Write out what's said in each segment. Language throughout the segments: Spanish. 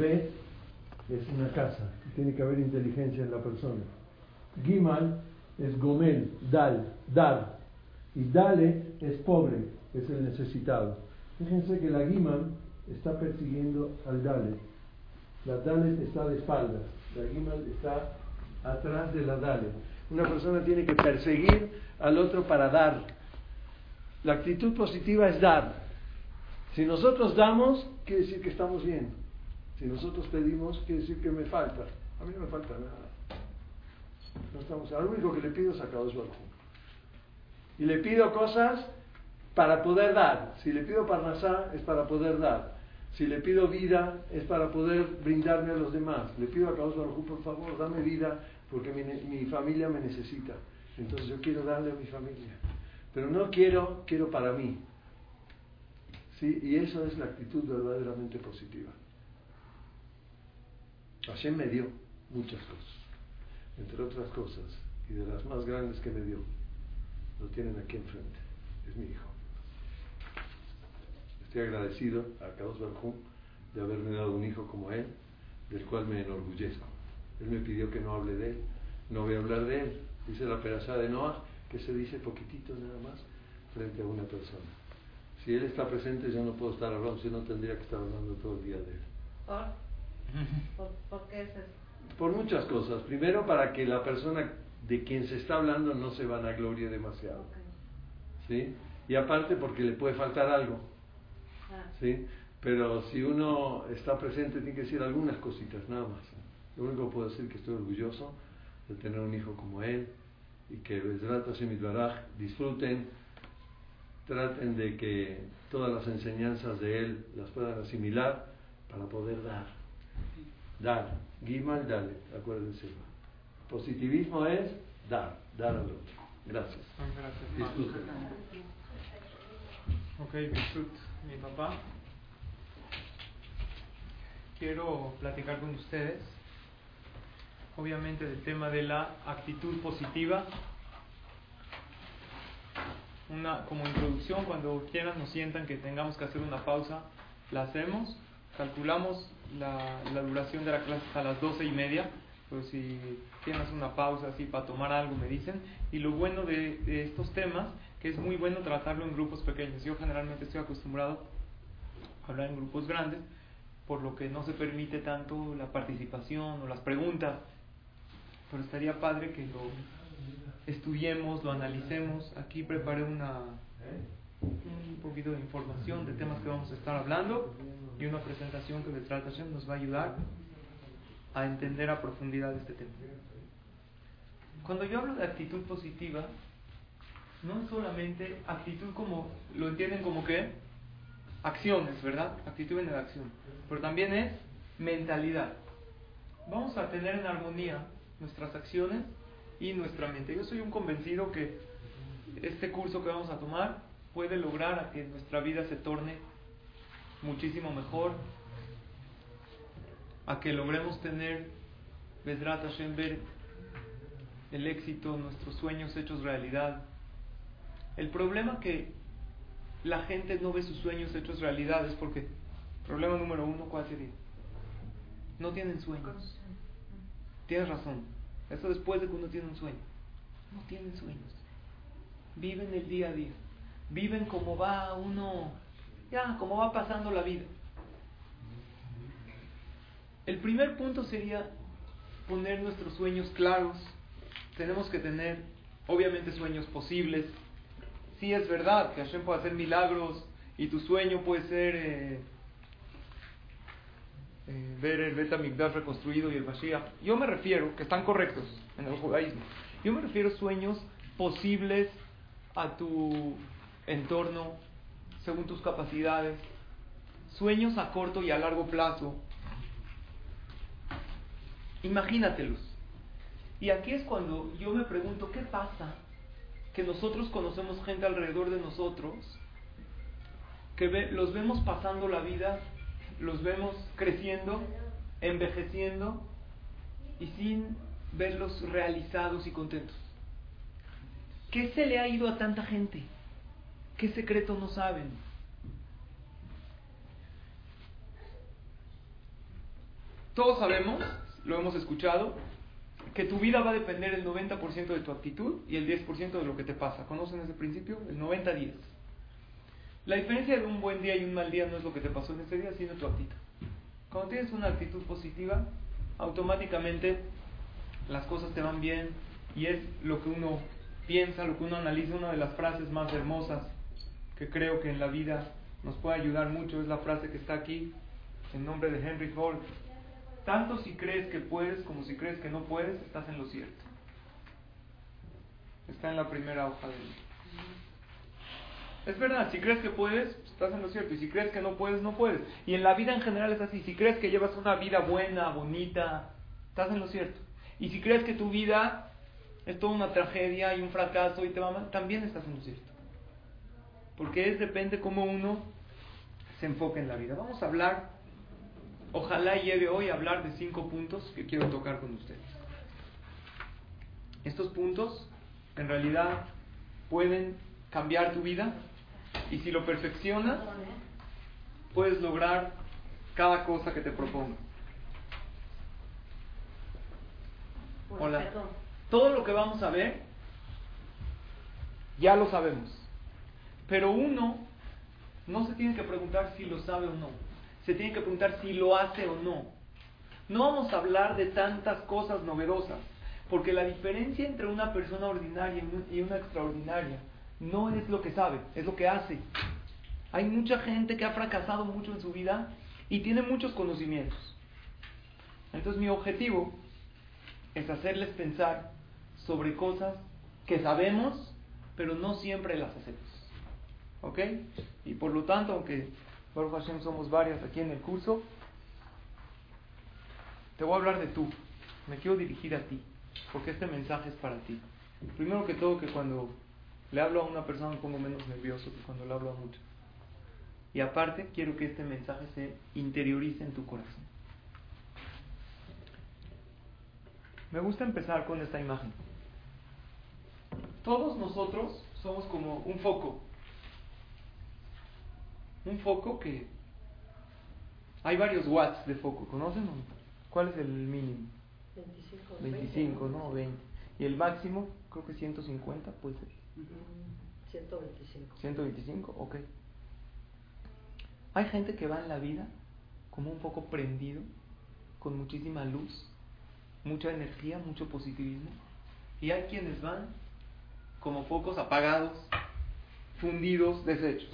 B es una casa, tiene que haber inteligencia en la persona. Gimal es gomel, dal, dar. Y dale es pobre, es el necesitado. Fíjense que la Gimal está persiguiendo al dale. La dale está de espaldas, la Gimal está atrás de la dale. Una persona tiene que perseguir al otro para dar. La actitud positiva es dar. Si nosotros damos, quiere decir que estamos bien. Si nosotros pedimos, quiere decir que me falta. A mí no me falta nada. No estamos, lo único que le pido es a Kadosh Y le pido cosas para poder dar. Si le pido parnasá, es para poder dar. Si le pido vida, es para poder brindarme a los demás. Le pido a Kadosh Baruj por favor, dame vida, porque mi, mi familia me necesita. Entonces yo quiero darle a mi familia. Pero no quiero, quiero para mí. ¿Sí? Y eso es la actitud verdaderamente positiva. Hashem me dio muchas cosas, entre otras cosas, y de las más grandes que me dio, lo tienen aquí enfrente, es mi hijo. Estoy agradecido a Kados Barjú de haberme dado un hijo como él, del cual me enorgullezco. Él me pidió que no hable de él, no voy a hablar de él. Dice la perashá de Noah que se dice poquitito nada más frente a una persona. Si él está presente, yo no puedo estar hablando, si no tendría que estar hablando todo el día de él. ¿Por, qué es eso? Por muchas cosas. Primero, para que la persona de quien se está hablando no se vanaglorie demasiado. ¿Sí? Y aparte, porque le puede faltar algo. Ah. ¿Sí? Pero si uno está presente, tiene que decir algunas cositas, nada más. Lo único que puedo decir es que estoy orgulloso de tener un hijo como él y que disfruten, traten de que todas las enseñanzas de él las puedan asimilar para poder dar. Dar. Gimal, dale. Acuérdense. Positivismo es dar. Dar al otro. Gracias. Gracias. Disfruten. Ok. Mi papá. Quiero platicar con ustedes, obviamente, del tema de la actitud positiva. Una, como introducción, cuando quieran nos sientan que tengamos que hacer una pausa, la hacemos calculamos la, la, duración de la clase a las doce y media, pues si tienes una pausa así para tomar algo me dicen. Y lo bueno de, estos temas, que es muy bueno tratarlo en grupos pequeños. Yo generalmente estoy acostumbrado a hablar en grupos grandes, por lo que no se permite tanto la participación o las preguntas. Pero estaría padre que lo estudiemos, lo analicemos. Aquí preparé una un poquito de información de temas que vamos a estar hablando y una presentación que Betrat Hashem nos va a ayudar a entender a profundidad este tema. Cuando yo hablo de actitud positiva, no solamente actitud como, lo entienden como que acciones, ¿verdad? Actitud en la acción, pero también es mentalidad. Vamos a tener en armonía nuestras acciones y nuestra mente. Yo soy un convencido que este curso que vamos a tomar puede lograr a que nuestra vida se torne muchísimo mejor, a que logremos tener, Vedrat Hashem, ver el éxito, nuestros sueños hechos realidad. El problema que la gente no ve sus sueños hechos realidad es porque, problema número uno, ¿cuál sería? No tienen sueños. Tienes razón. Eso después de que uno tiene un sueño. No tienen sueños. Viven el día a día viven como va uno, ya, como va pasando la vida. El primer punto sería poner nuestros sueños claros. Tenemos que tener, obviamente, sueños posibles. Si es verdad que Hashem puede hacer milagros y tu sueño puede ser eh, eh, ver el Betamigdash reconstruido y el Mashiach. Yo me refiero, que están correctos en el judaísmo, yo me refiero a sueños posibles a tu entorno, según tus capacidades, sueños a corto y a largo plazo, Imagínatelos. Y aquí es cuando yo me pregunto, ¿qué pasa? Que nosotros conocemos gente alrededor de nosotros, que los vemos pasando la vida, los vemos creciendo, envejeciendo y sin verlos realizados y contentos. ¿Qué se le ha ido a tanta gente? ¿Qué secreto no saben? Todos sabemos, lo hemos escuchado, que tu vida va a depender el 90% de tu actitud y el 10% de lo que te pasa. ¿Conocen ese principio? El 90-10. La diferencia de un buen día y un mal día no es lo que te pasó en ese día, sino tu actitud. Cuando tienes una actitud positiva, automáticamente las cosas te van bien y es lo que uno piensa, lo que uno analiza. Una de las frases más hermosas que creo que en la vida nos puede ayudar mucho es la frase que está aquí en nombre de Henry Ford. Tanto si crees que puedes como si crees que no puedes, estás en lo cierto. Está en la primera hoja del es verdad, si crees que puedes, estás en lo cierto. Y si crees que no puedes, no puedes. Y en la vida en general es así. Si crees que llevas una vida buena, bonita, estás en lo cierto. Y si crees que tu vida es toda una tragedia y un fracaso y te va mal, también estás en lo cierto. Porque es depende cómo uno se enfoque en la vida. Vamos a hablar, ojalá llegue hoy a hablar de cinco puntos que quiero tocar con ustedes. Estos puntos en realidad pueden cambiar tu vida y si lo perfeccionas, puedes lograr cada cosa que te proponga. Hola. Todo lo que vamos a ver, ya lo sabemos. Pero uno no se tiene que preguntar si lo sabe o no. Se tiene que preguntar si lo hace o no. No vamos a hablar de tantas cosas novedosas, porque la diferencia entre una persona ordinaria y una extraordinaria no es lo que sabe, es lo que hace. Hay mucha gente que ha fracasado mucho en su vida y tiene muchos conocimientos. Entonces mi objetivo es hacerles pensar sobre cosas que sabemos, pero no siempre las hacemos. ¿Ok? Y por lo tanto, aunque Baruch Hashem somos varias aquí en el curso, te voy a hablar de tú. Me quiero dirigir a ti, porque este mensaje es para ti. Primero que todo, que cuando le hablo a una persona me pongo menos nervioso que cuando le hablo a muchos. Y aparte, quiero que este mensaje se interiorice en tu corazón. Me gusta empezar con esta imagen. Todos nosotros somos como un foco. Un foco que... Hay varios watts de foco, ¿conocen? ¿Cuál es el mínimo? 25. 25, ¿no? 20. Y el máximo, creo que 150, puede ser. 125. 125, ok. Hay gente que va en la vida como un poco prendido, con muchísima luz, mucha energía, mucho positivismo. Y hay quienes van como focos apagados, fundidos, deshechos.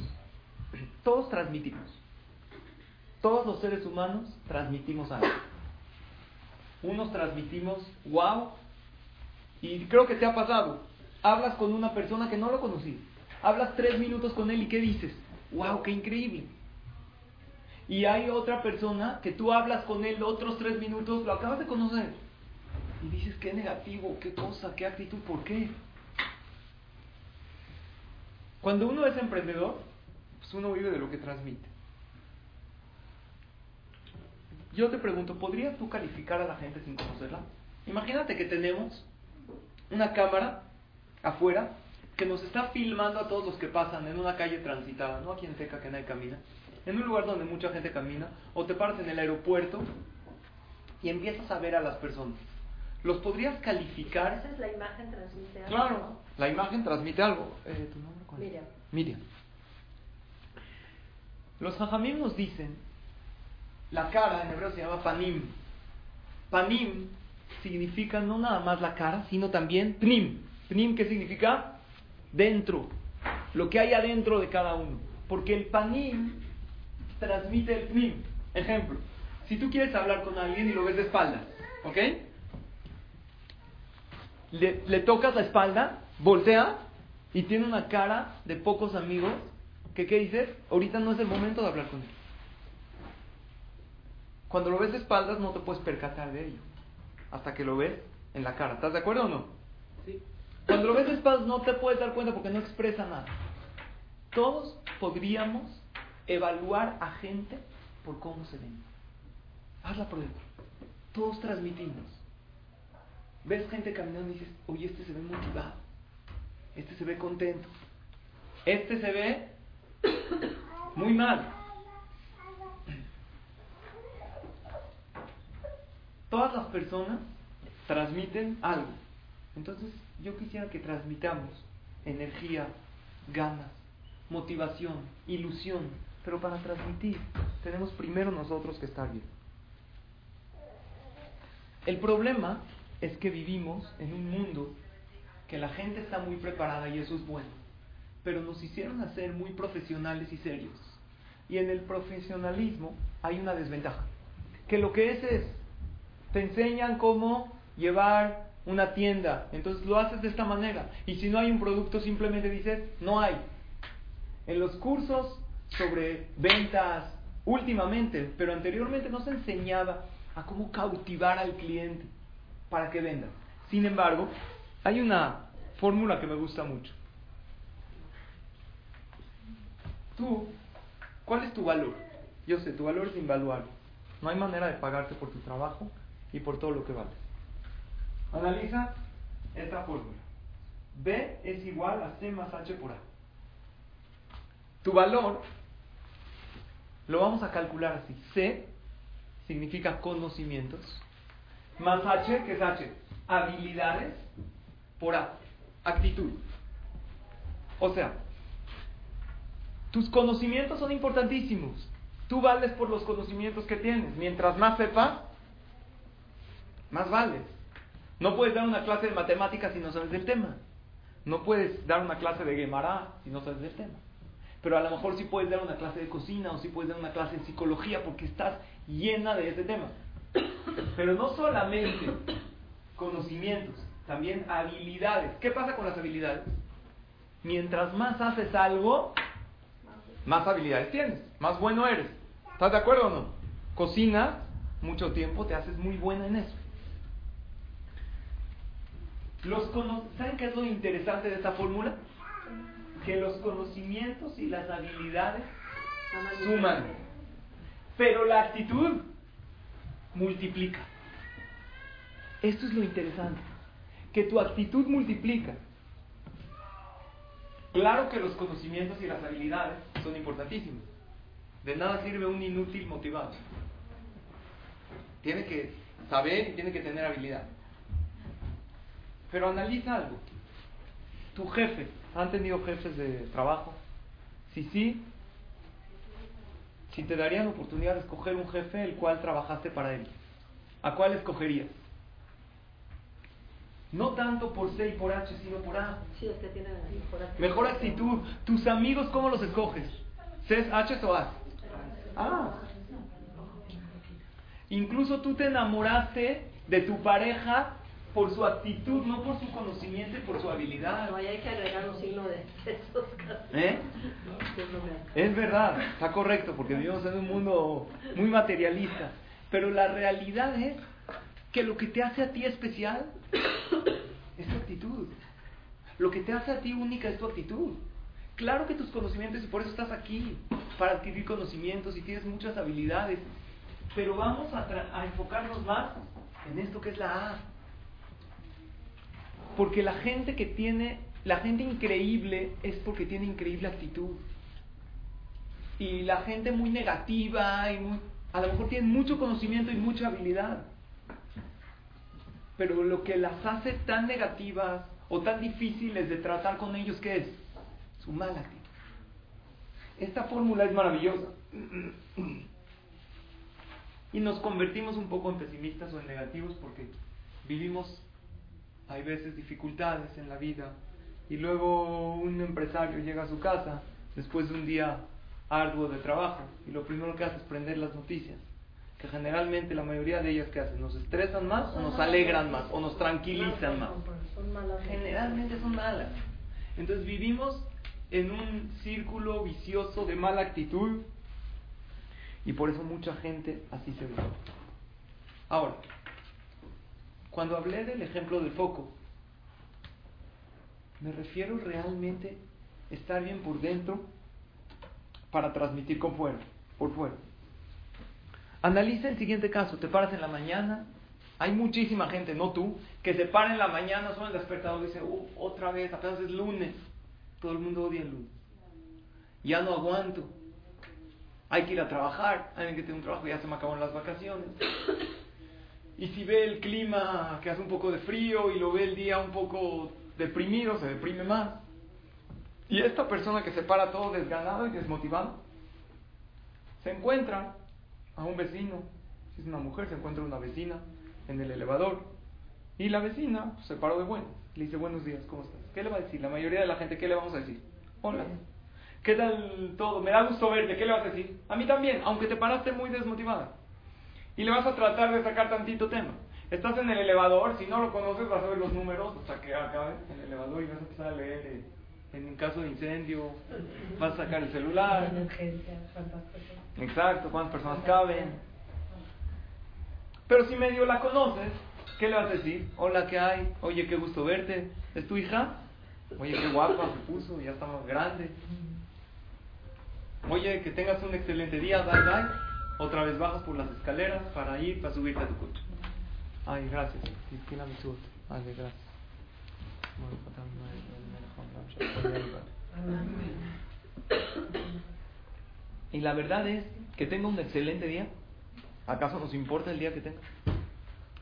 Todos transmitimos. Todos los seres humanos transmitimos algo. Unos transmitimos wow, y creo que te ha pasado hablas con una persona que no lo conocí. Hablas tres minutos con él y ¿qué dices? ¡Wow, qué increíble! Y hay otra persona que tú hablas con él otros tres minutos, lo acabas de conocer. Y dices, qué negativo, qué cosa, qué actitud, ¿por qué? Cuando uno es emprendedor, pues uno vive de lo que transmite. Yo te pregunto, ¿podrías tú calificar a la gente sin conocerla? Imagínate que tenemos una cámara afuera que nos está filmando a todos los que pasan en una calle transitada, no aquí en Teca que nadie camina, en un lugar donde mucha gente camina, o te paras en el aeropuerto y empiezas a ver a las personas. ¿Los podrías calificar? Esa es la imagen transmite algo. Claro, la imagen transmite algo. Eh, ¿Tu nombre cuál es? Miriam. Miriam. Los jajamim nos dicen, la cara en hebreo se llama panim. Panim significa no nada más la cara, sino también pnim. Pnim, ¿qué significa? Dentro. Lo que hay adentro de cada uno. Porque el panim transmite el pnim. Ejemplo, si tú quieres hablar con alguien y lo ves de espalda, ¿ok? Le, le tocas la espalda, voltea y tiene una cara de pocos amigos que, ¿qué dices? Ahorita no es el momento de hablar con él. Cuando lo ves de espaldas no te puedes percatar de ello. hasta que lo ves en la cara. ¿Estás de acuerdo o no? Sí. Cuando lo ves de espaldas no te puedes dar cuenta porque no expresa nada. Todos podríamos evaluar a gente por cómo se ven. Haz la prueba. Todos transmitimos. Ves gente caminando y dices, oye, este se ve motivado. Este se ve contento. Este se ve muy mal. Todas las personas transmiten algo. Entonces, yo quisiera que transmitamos energía, ganas, motivación, ilusión. Pero para transmitir, tenemos primero nosotros que estar bien. El problema es que vivimos en un mundo que la gente está muy preparada y eso es bueno. Pero nos hicieron hacer muy profesionales y serios. Y en el profesionalismo hay una desventaja. Que lo que es es, te enseñan cómo llevar una tienda, entonces lo haces de esta manera. Y si no hay un producto, simplemente dices, no hay. En los cursos sobre ventas, últimamente, pero anteriormente no se enseñaba a cómo cautivar al cliente para que venda. Sin embargo, hay una fórmula que me gusta mucho. Tú, ¿cuál es tu valor? Yo sé, tu valor es invaluable. No hay manera de pagarte por tu trabajo y por todo lo que vales. Analiza esta fórmula. B es igual a C más H por A. Tu valor lo vamos a calcular así. C significa conocimientos, más H, que es H, habilidades por A, actitud. O sea, tus conocimientos son importantísimos. Tú vales por los conocimientos que tienes. Mientras más sepas, más vales. No puedes dar una clase de matemáticas si no sabes del tema. No puedes dar una clase de Gemara si no sabes del tema. Pero a lo mejor sí puedes dar una clase de cocina o sí puedes dar una clase de psicología porque estás llena de ese tema. Pero no solamente conocimientos, también habilidades. ¿Qué pasa con las habilidades? Mientras más haces algo, más habilidades tienes, más bueno eres. ¿Estás de acuerdo o no? Cocinas mucho tiempo, te haces muy buena en eso. Los ¿Saben qué es lo interesante de esta fórmula? Que los conocimientos y las habilidades suman. Pero la actitud multiplica. Esto es lo interesante. Que tu actitud multiplica. Claro que los conocimientos y las habilidades son importantísimos. De nada sirve un inútil motivado. Tiene que saber y tiene que tener habilidad. Pero analiza algo. Tu jefe, ¿han tenido jefes de trabajo? Si sí, si te darían oportunidad de escoger un jefe el cual trabajaste para él, ¿a cuál escogerías? No tanto por C y por H, sino por A. Sí, es que tiene mejor actitud. Mejor actitud. ¿Tus amigos cómo los escoges? ¿C, H o A? Ah. Incluso tú te enamoraste de tu pareja por su actitud, no por su conocimiento y por su habilidad. No, ahí hay que agregar un signo de esos ¿Eh? Es verdad, está correcto, porque vivimos en un mundo muy materialista. Pero la realidad es que lo que te hace a ti especial es tu actitud. Lo que te hace a ti única es tu actitud. Claro que tus conocimientos, y por eso estás aquí, para adquirir conocimientos y tienes muchas habilidades. Pero vamos a, enfocarnos más en esto que es la A porque la gente que tiene, la gente increíble es porque tiene increíble actitud. Y la gente muy negativa y a lo mejor tiene mucho conocimiento y mucha habilidad. Pero lo que las hace tan negativas o tan difíciles de tratar con ellos, ¿qué es? Su mala actitud. Esta fórmula es maravillosa. Y nos convertimos un poco en pesimistas o en negativos porque vivimos hay veces dificultades en la vida y luego un empresario llega a su casa después de un día arduo de trabajo y lo primero que hace es prender las noticias que generalmente la mayoría de ellas que hacen nos estresan más o nos alegran más o nos tranquilizan más generalmente son malas. Entonces vivimos en un círculo vicioso de mala actitud y por eso mucha gente así se ve ahora Cuando hablé del ejemplo del foco, me refiero realmente a estar bien por dentro para transmitir con fuera, por fuera. Analiza el siguiente caso, te paras en la mañana, hay muchísima gente, no tú, que se para en la mañana, suena el despertador y dice, "Uh, otra vez, apenas es lunes. Todo el mundo odia el lunes. Ya no aguanto. Hay que ir a trabajar, alguien que tiene un trabajo, ya se me acabaron las vacaciones. Y si ve el clima que hace un poco de frío y lo ve el día un poco deprimido, se deprime más. Y esta persona que se para todo desganado y desmotivado, se encuentra a un vecino, si es una mujer, se encuentra una vecina en el elevador. Y la vecina pues, se paró de bueno. Le dice, buenos días, ¿cómo estás? ¿Qué le va a decir? La mayoría de la gente, ¿qué le vamos a decir? Hola. ¿Qué tal todo? Me da gusto verte. ¿Qué le vas a decir? A mí también, aunque te paraste muy desmotivada. Y le vas a tratar de sacar tantito tema. Estás en el elevador, si no lo conoces vas a ver los números hasta que acabe en el elevador y vas a empezar a leer eh, en caso de incendio, vas a sacar el celular. Exacto, cuántas personas caben. Pero si medio la conoces, ¿qué le vas a decir? Hola, ¿qué hay? Oye, qué gusto verte. ¿Es tu hija? Oye, qué guapa se puso, ya está más grande. Oye, que tengas un excelente día, bye bye. Otra vez bajas por las escaleras para ir, para subirte a tu coche. Ay, gracias. Ay, gracias. Y la verdad es que tenga un excelente día. ¿Acaso nos importa el día que tenga?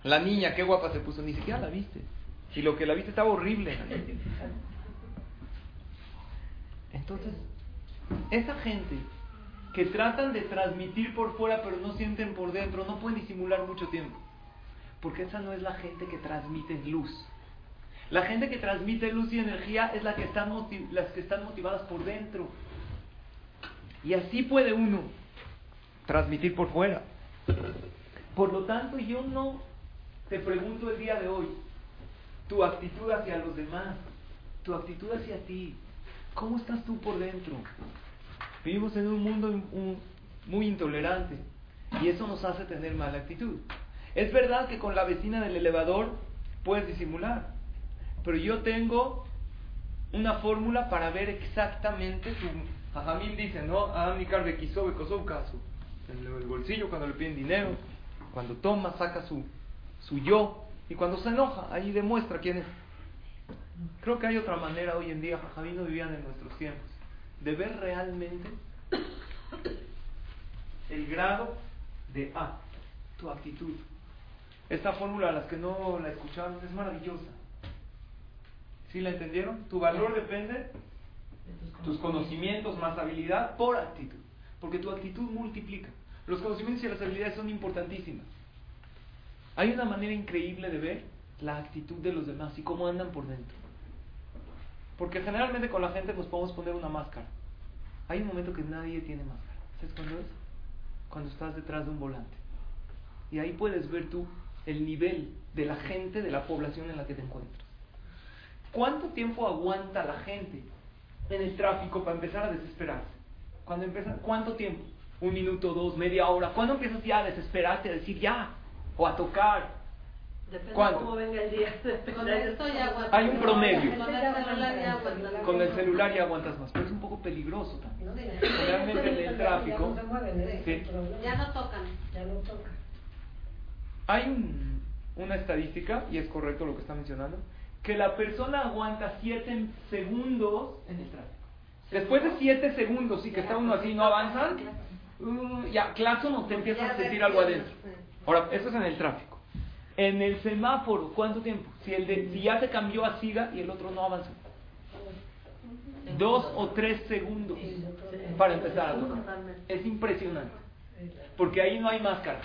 La niña, qué guapa se puso, ni siquiera la viste. Y lo que la viste estaba horrible. Entonces, esa gente que tratan de transmitir por fuera pero no sienten por dentro, no pueden disimular mucho tiempo. Porque esa no es la gente que transmite luz. La gente que transmite luz y energía es la que están las que están motivadas por dentro. Y así puede uno transmitir por fuera. Por lo tanto, yo no te pregunto el día de hoy tu actitud hacia los demás, tu actitud hacia ti. ¿Cómo estás tú por dentro? Vivimos en un mundo muy intolerante y eso nos hace tener mala actitud. Es verdad que con la vecina del elevador puedes disimular, pero yo tengo una fórmula para ver exactamente su... Jajamín dice, ¿no? Adamicar de caso. En el bolsillo cuando le piden dinero, cuando toma, saca su, su yo, y cuando se enoja, ahí demuestra quién es. Creo que hay otra manera hoy en día, Jajamín no vivían en nuestros tiempos, de ver realmente el grado de A, tu actitud. Esta fórmula, a las que no la escucharon, es maravillosa. ¿Sí la entendieron? Tu valor depende de tus conocimientos más habilidad por actitud. Porque tu actitud multiplica. Los conocimientos y las habilidades son importantísimas. Hay una manera increíble de ver la actitud de los demás y cómo andan por dentro. Porque generalmente con la gente nos podemos poner una máscara. Hay un momento que nadie tiene máscara. ¿Sabes cuándo es? Cuando estás detrás de un volante. Y ahí puedes ver tú el nivel de la gente, de la población en la que te encuentras. ¿Cuánto tiempo aguanta la gente en el tráfico para empezar a desesperarse? Cuando empieza, ¿Cuánto tiempo? Un minuto, dos, media hora. ¿Cuándo empiezas ya a desesperarte, a decir ya? O a tocar. Depende ¿Cuánto? cómo venga el día. Con esto ya aguantas. Hay un promedio. Con el celular ya aguantas. Con el celular ya aguantas más, pero es un poco peligroso también. Realmente en el tráfico. Sí. Ya no tocan. Ya no toca. Hay un- una estadística, y es correcto lo que está mencionando, que la persona aguanta 7 segundos en el tráfico. Después de 7 segundos, sí que está uno así, no avanzan, uh, ya, claso no te empiezas a sentir algo adentro. Ahora, eso es en el tráfico. En el semáforo, ¿cuánto tiempo? Si, el de, si ya se cambió a siga y el otro no avanzó. Dos o tres segundos para empezar a tocar. Es impresionante. Porque ahí no hay máscara.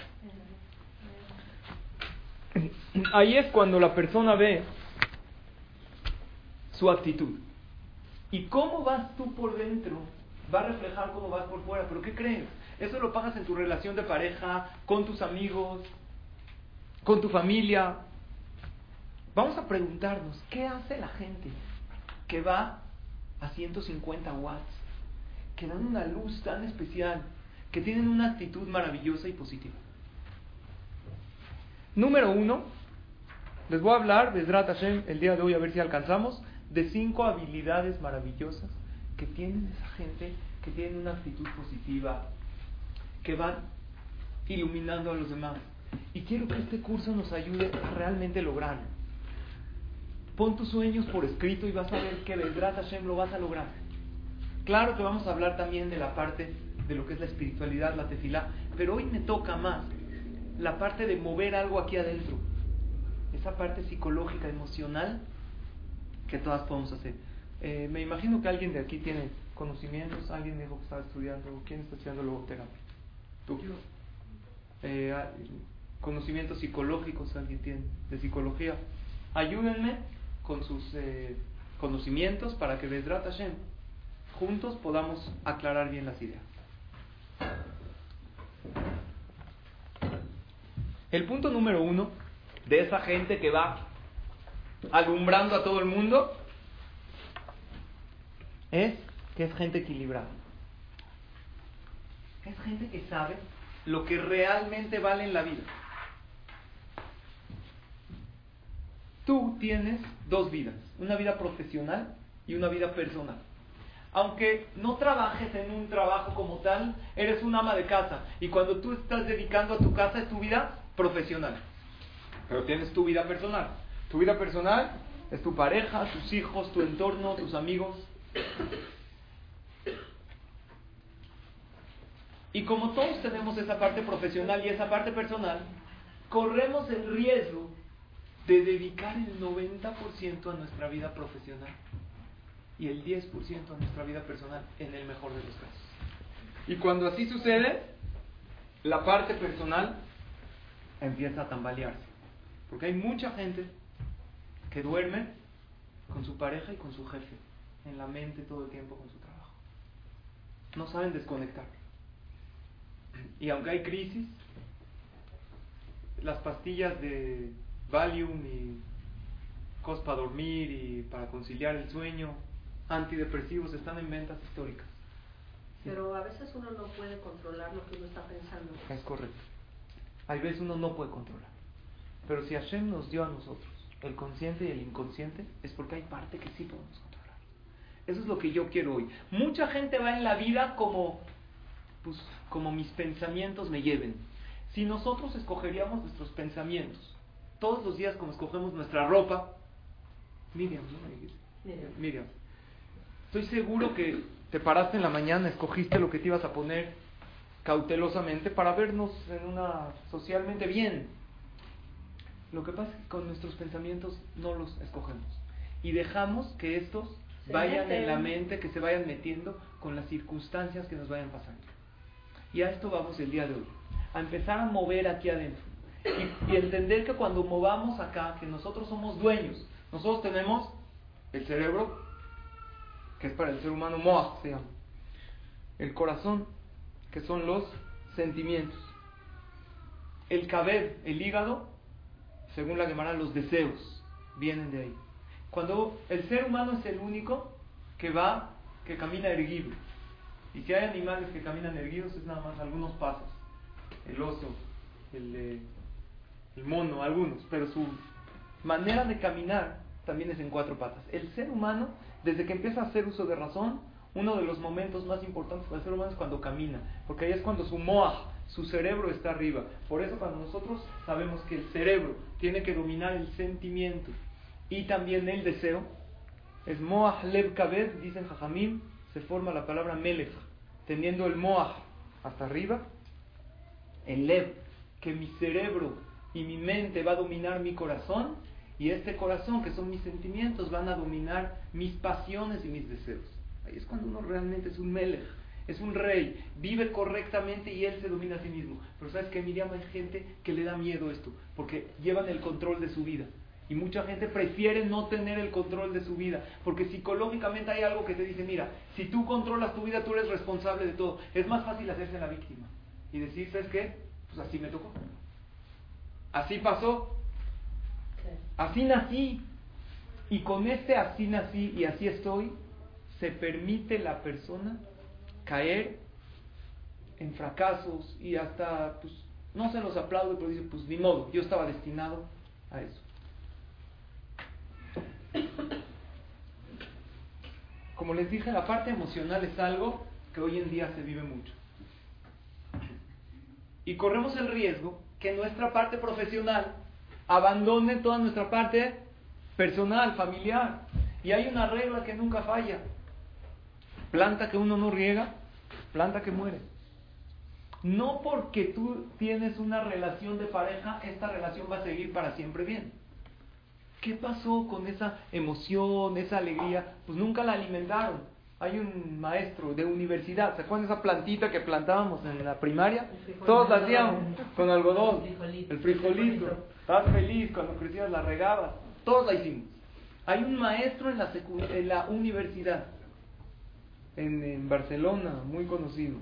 Ahí es cuando la persona ve su actitud. ¿Y cómo vas tú por dentro? Va a reflejar cómo vas por fuera. ¿Pero qué crees? Eso lo pagas en tu relación de pareja, con tus amigos, con tu familia. Vamos a preguntarnos, ¿qué hace la gente que va a 150 watts, que dan una luz tan especial, que tienen una actitud maravillosa y positiva? Número uno, Les voy a hablar, Besrat Hashem, el día de hoy, a ver si alcanzamos, de cinco habilidades maravillosas que tienen esa gente que tienen una actitud positiva, que van iluminando a los demás. Y quiero que este curso nos ayude a realmente lograrlo. Pon tus sueños por escrito y vas a ver que Besrat Hashem lo vas a lograr. Claro que vamos a hablar también de la parte de lo que es la espiritualidad, la tefilá, pero hoy me toca más la parte de mover algo aquí adentro. Esa parte psicológica, emocional, que todas podemos hacer. Eh, me imagino que alguien de aquí tiene conocimientos, alguien dijo que estaba estudiando, ¿quién está estudiando logoterapia? ¿Tú? Eh, ah, conocimientos psicológicos, alguien tiene, de psicología. Ayúdenme con sus eh, conocimientos para que Vedrat Hashem juntos podamos aclarar bien las ideas. El punto número uno de esa gente que va alumbrando a todo el mundo es que es gente equilibrada. Es gente que sabe lo que realmente vale en la vida. Tú tienes dos vidas, una vida profesional y una vida personal. Aunque no trabajes en un trabajo como tal, eres un ama de casa. Y cuando tú estás dedicando a tu casa es tu vida profesional. Pero tienes tu vida personal. Tu vida personal es tu pareja, tus hijos, tu entorno, tus amigos. Y como todos tenemos esa parte profesional y esa parte personal, corremos el riesgo de dedicar el 90% a nuestra vida profesional y el 10% a nuestra vida personal en el mejor de los casos. Y cuando así sucede, la parte personal empieza a tambalearse. Porque hay mucha gente que duerme con su pareja y con su jefe, en la mente todo el tiempo con su trabajo. No saben desconectar. Y aunque hay crisis, las pastillas de Valium y cosas para dormir y para conciliar el sueño, antidepresivos, están en ventas históricas. Pero a veces uno no puede controlar lo que uno está pensando. Es correcto. Hay veces uno no puede controlar. Pero si Hashem nos dio a nosotros el consciente y el inconsciente, es porque hay parte que sí podemos controlar. Eso es lo que yo quiero hoy. Mucha gente va en la vida como, pues, como mis pensamientos me lleven. Si nosotros escogeríamos nuestros pensamientos todos los días como escogemos nuestra ropa, Miriam, ¿no? Miriam, estoy seguro que te paraste en la mañana, escogiste lo que te ibas a poner cautelosamente para vernos en una socialmente bien. Lo que pasa es que con nuestros pensamientos no los escogemos. Y dejamos que estos vayan en la mente, que se vayan metiendo con las circunstancias que nos vayan pasando. Y a esto vamos el día de hoy, a empezar a mover aquí adentro. Y, y entender que cuando movamos acá, que nosotros somos dueños, nosotros tenemos el cerebro, que es para el ser humano moach se llama, el corazón, que son los sentimientos. El cabed, el hígado, según la Gemara, los deseos vienen de ahí. Cuando el ser humano es el único que va, que camina erguido. Y si hay animales que caminan erguidos, es nada más algunos pasos. El oso, el, el mono, algunos. Pero su manera de caminar también es en cuatro patas. El ser humano, desde que empieza a hacer uso de razón, uno de los momentos más importantes para el ser humano es cuando camina, porque ahí es cuando su moaj, su cerebro está arriba. Por eso cuando nosotros sabemos que el cerebro tiene que dominar el sentimiento y también el deseo, es moaj lev kabed, dicen jajamim, se forma la palabra melech, teniendo el moaj hasta arriba, el lev, que mi cerebro y mi mente va a dominar mi corazón, y este corazón, que son mis sentimientos, van a dominar mis pasiones y mis deseos. Ahí es cuando uno realmente es un melech, es un rey, vive correctamente y él se domina a sí mismo. Pero sabes que Miriam hay gente que le da miedo esto, porque llevan el control de su vida. Y mucha gente prefiere no tener el control de su vida, porque psicológicamente hay algo que te dice, mira, si tú controlas tu vida, tú eres responsable de todo. Es más fácil hacerse la víctima y decir, ¿sabes qué? Pues así me tocó. Así pasó. Así nací. Y con este así nací y así estoy, se permite la persona caer en fracasos y hasta, pues, no se los aplaude, pero dice, pues ni modo, yo estaba destinado a eso. Como les dije, la parte emocional es algo que hoy en día se vive mucho. Y corremos el riesgo que nuestra parte profesional abandone toda nuestra parte personal, familiar. Y hay una regla que nunca falla. Planta que uno no riega, planta que muere. No porque tú tienes una relación de pareja, esta relación va a seguir para siempre bien. ¿Qué pasó con esa emoción, esa alegría? Pues nunca la alimentaron. Hay un maestro de universidad, ¿se acuerdan de esa plantita que plantábamos en la primaria? Todos la hacíamos con algodón, el frijolito. Estabas feliz cuando crecías, la regabas. Todos la hicimos. Hay un maestro en la, en la universidad, en, Barcelona, muy conocido,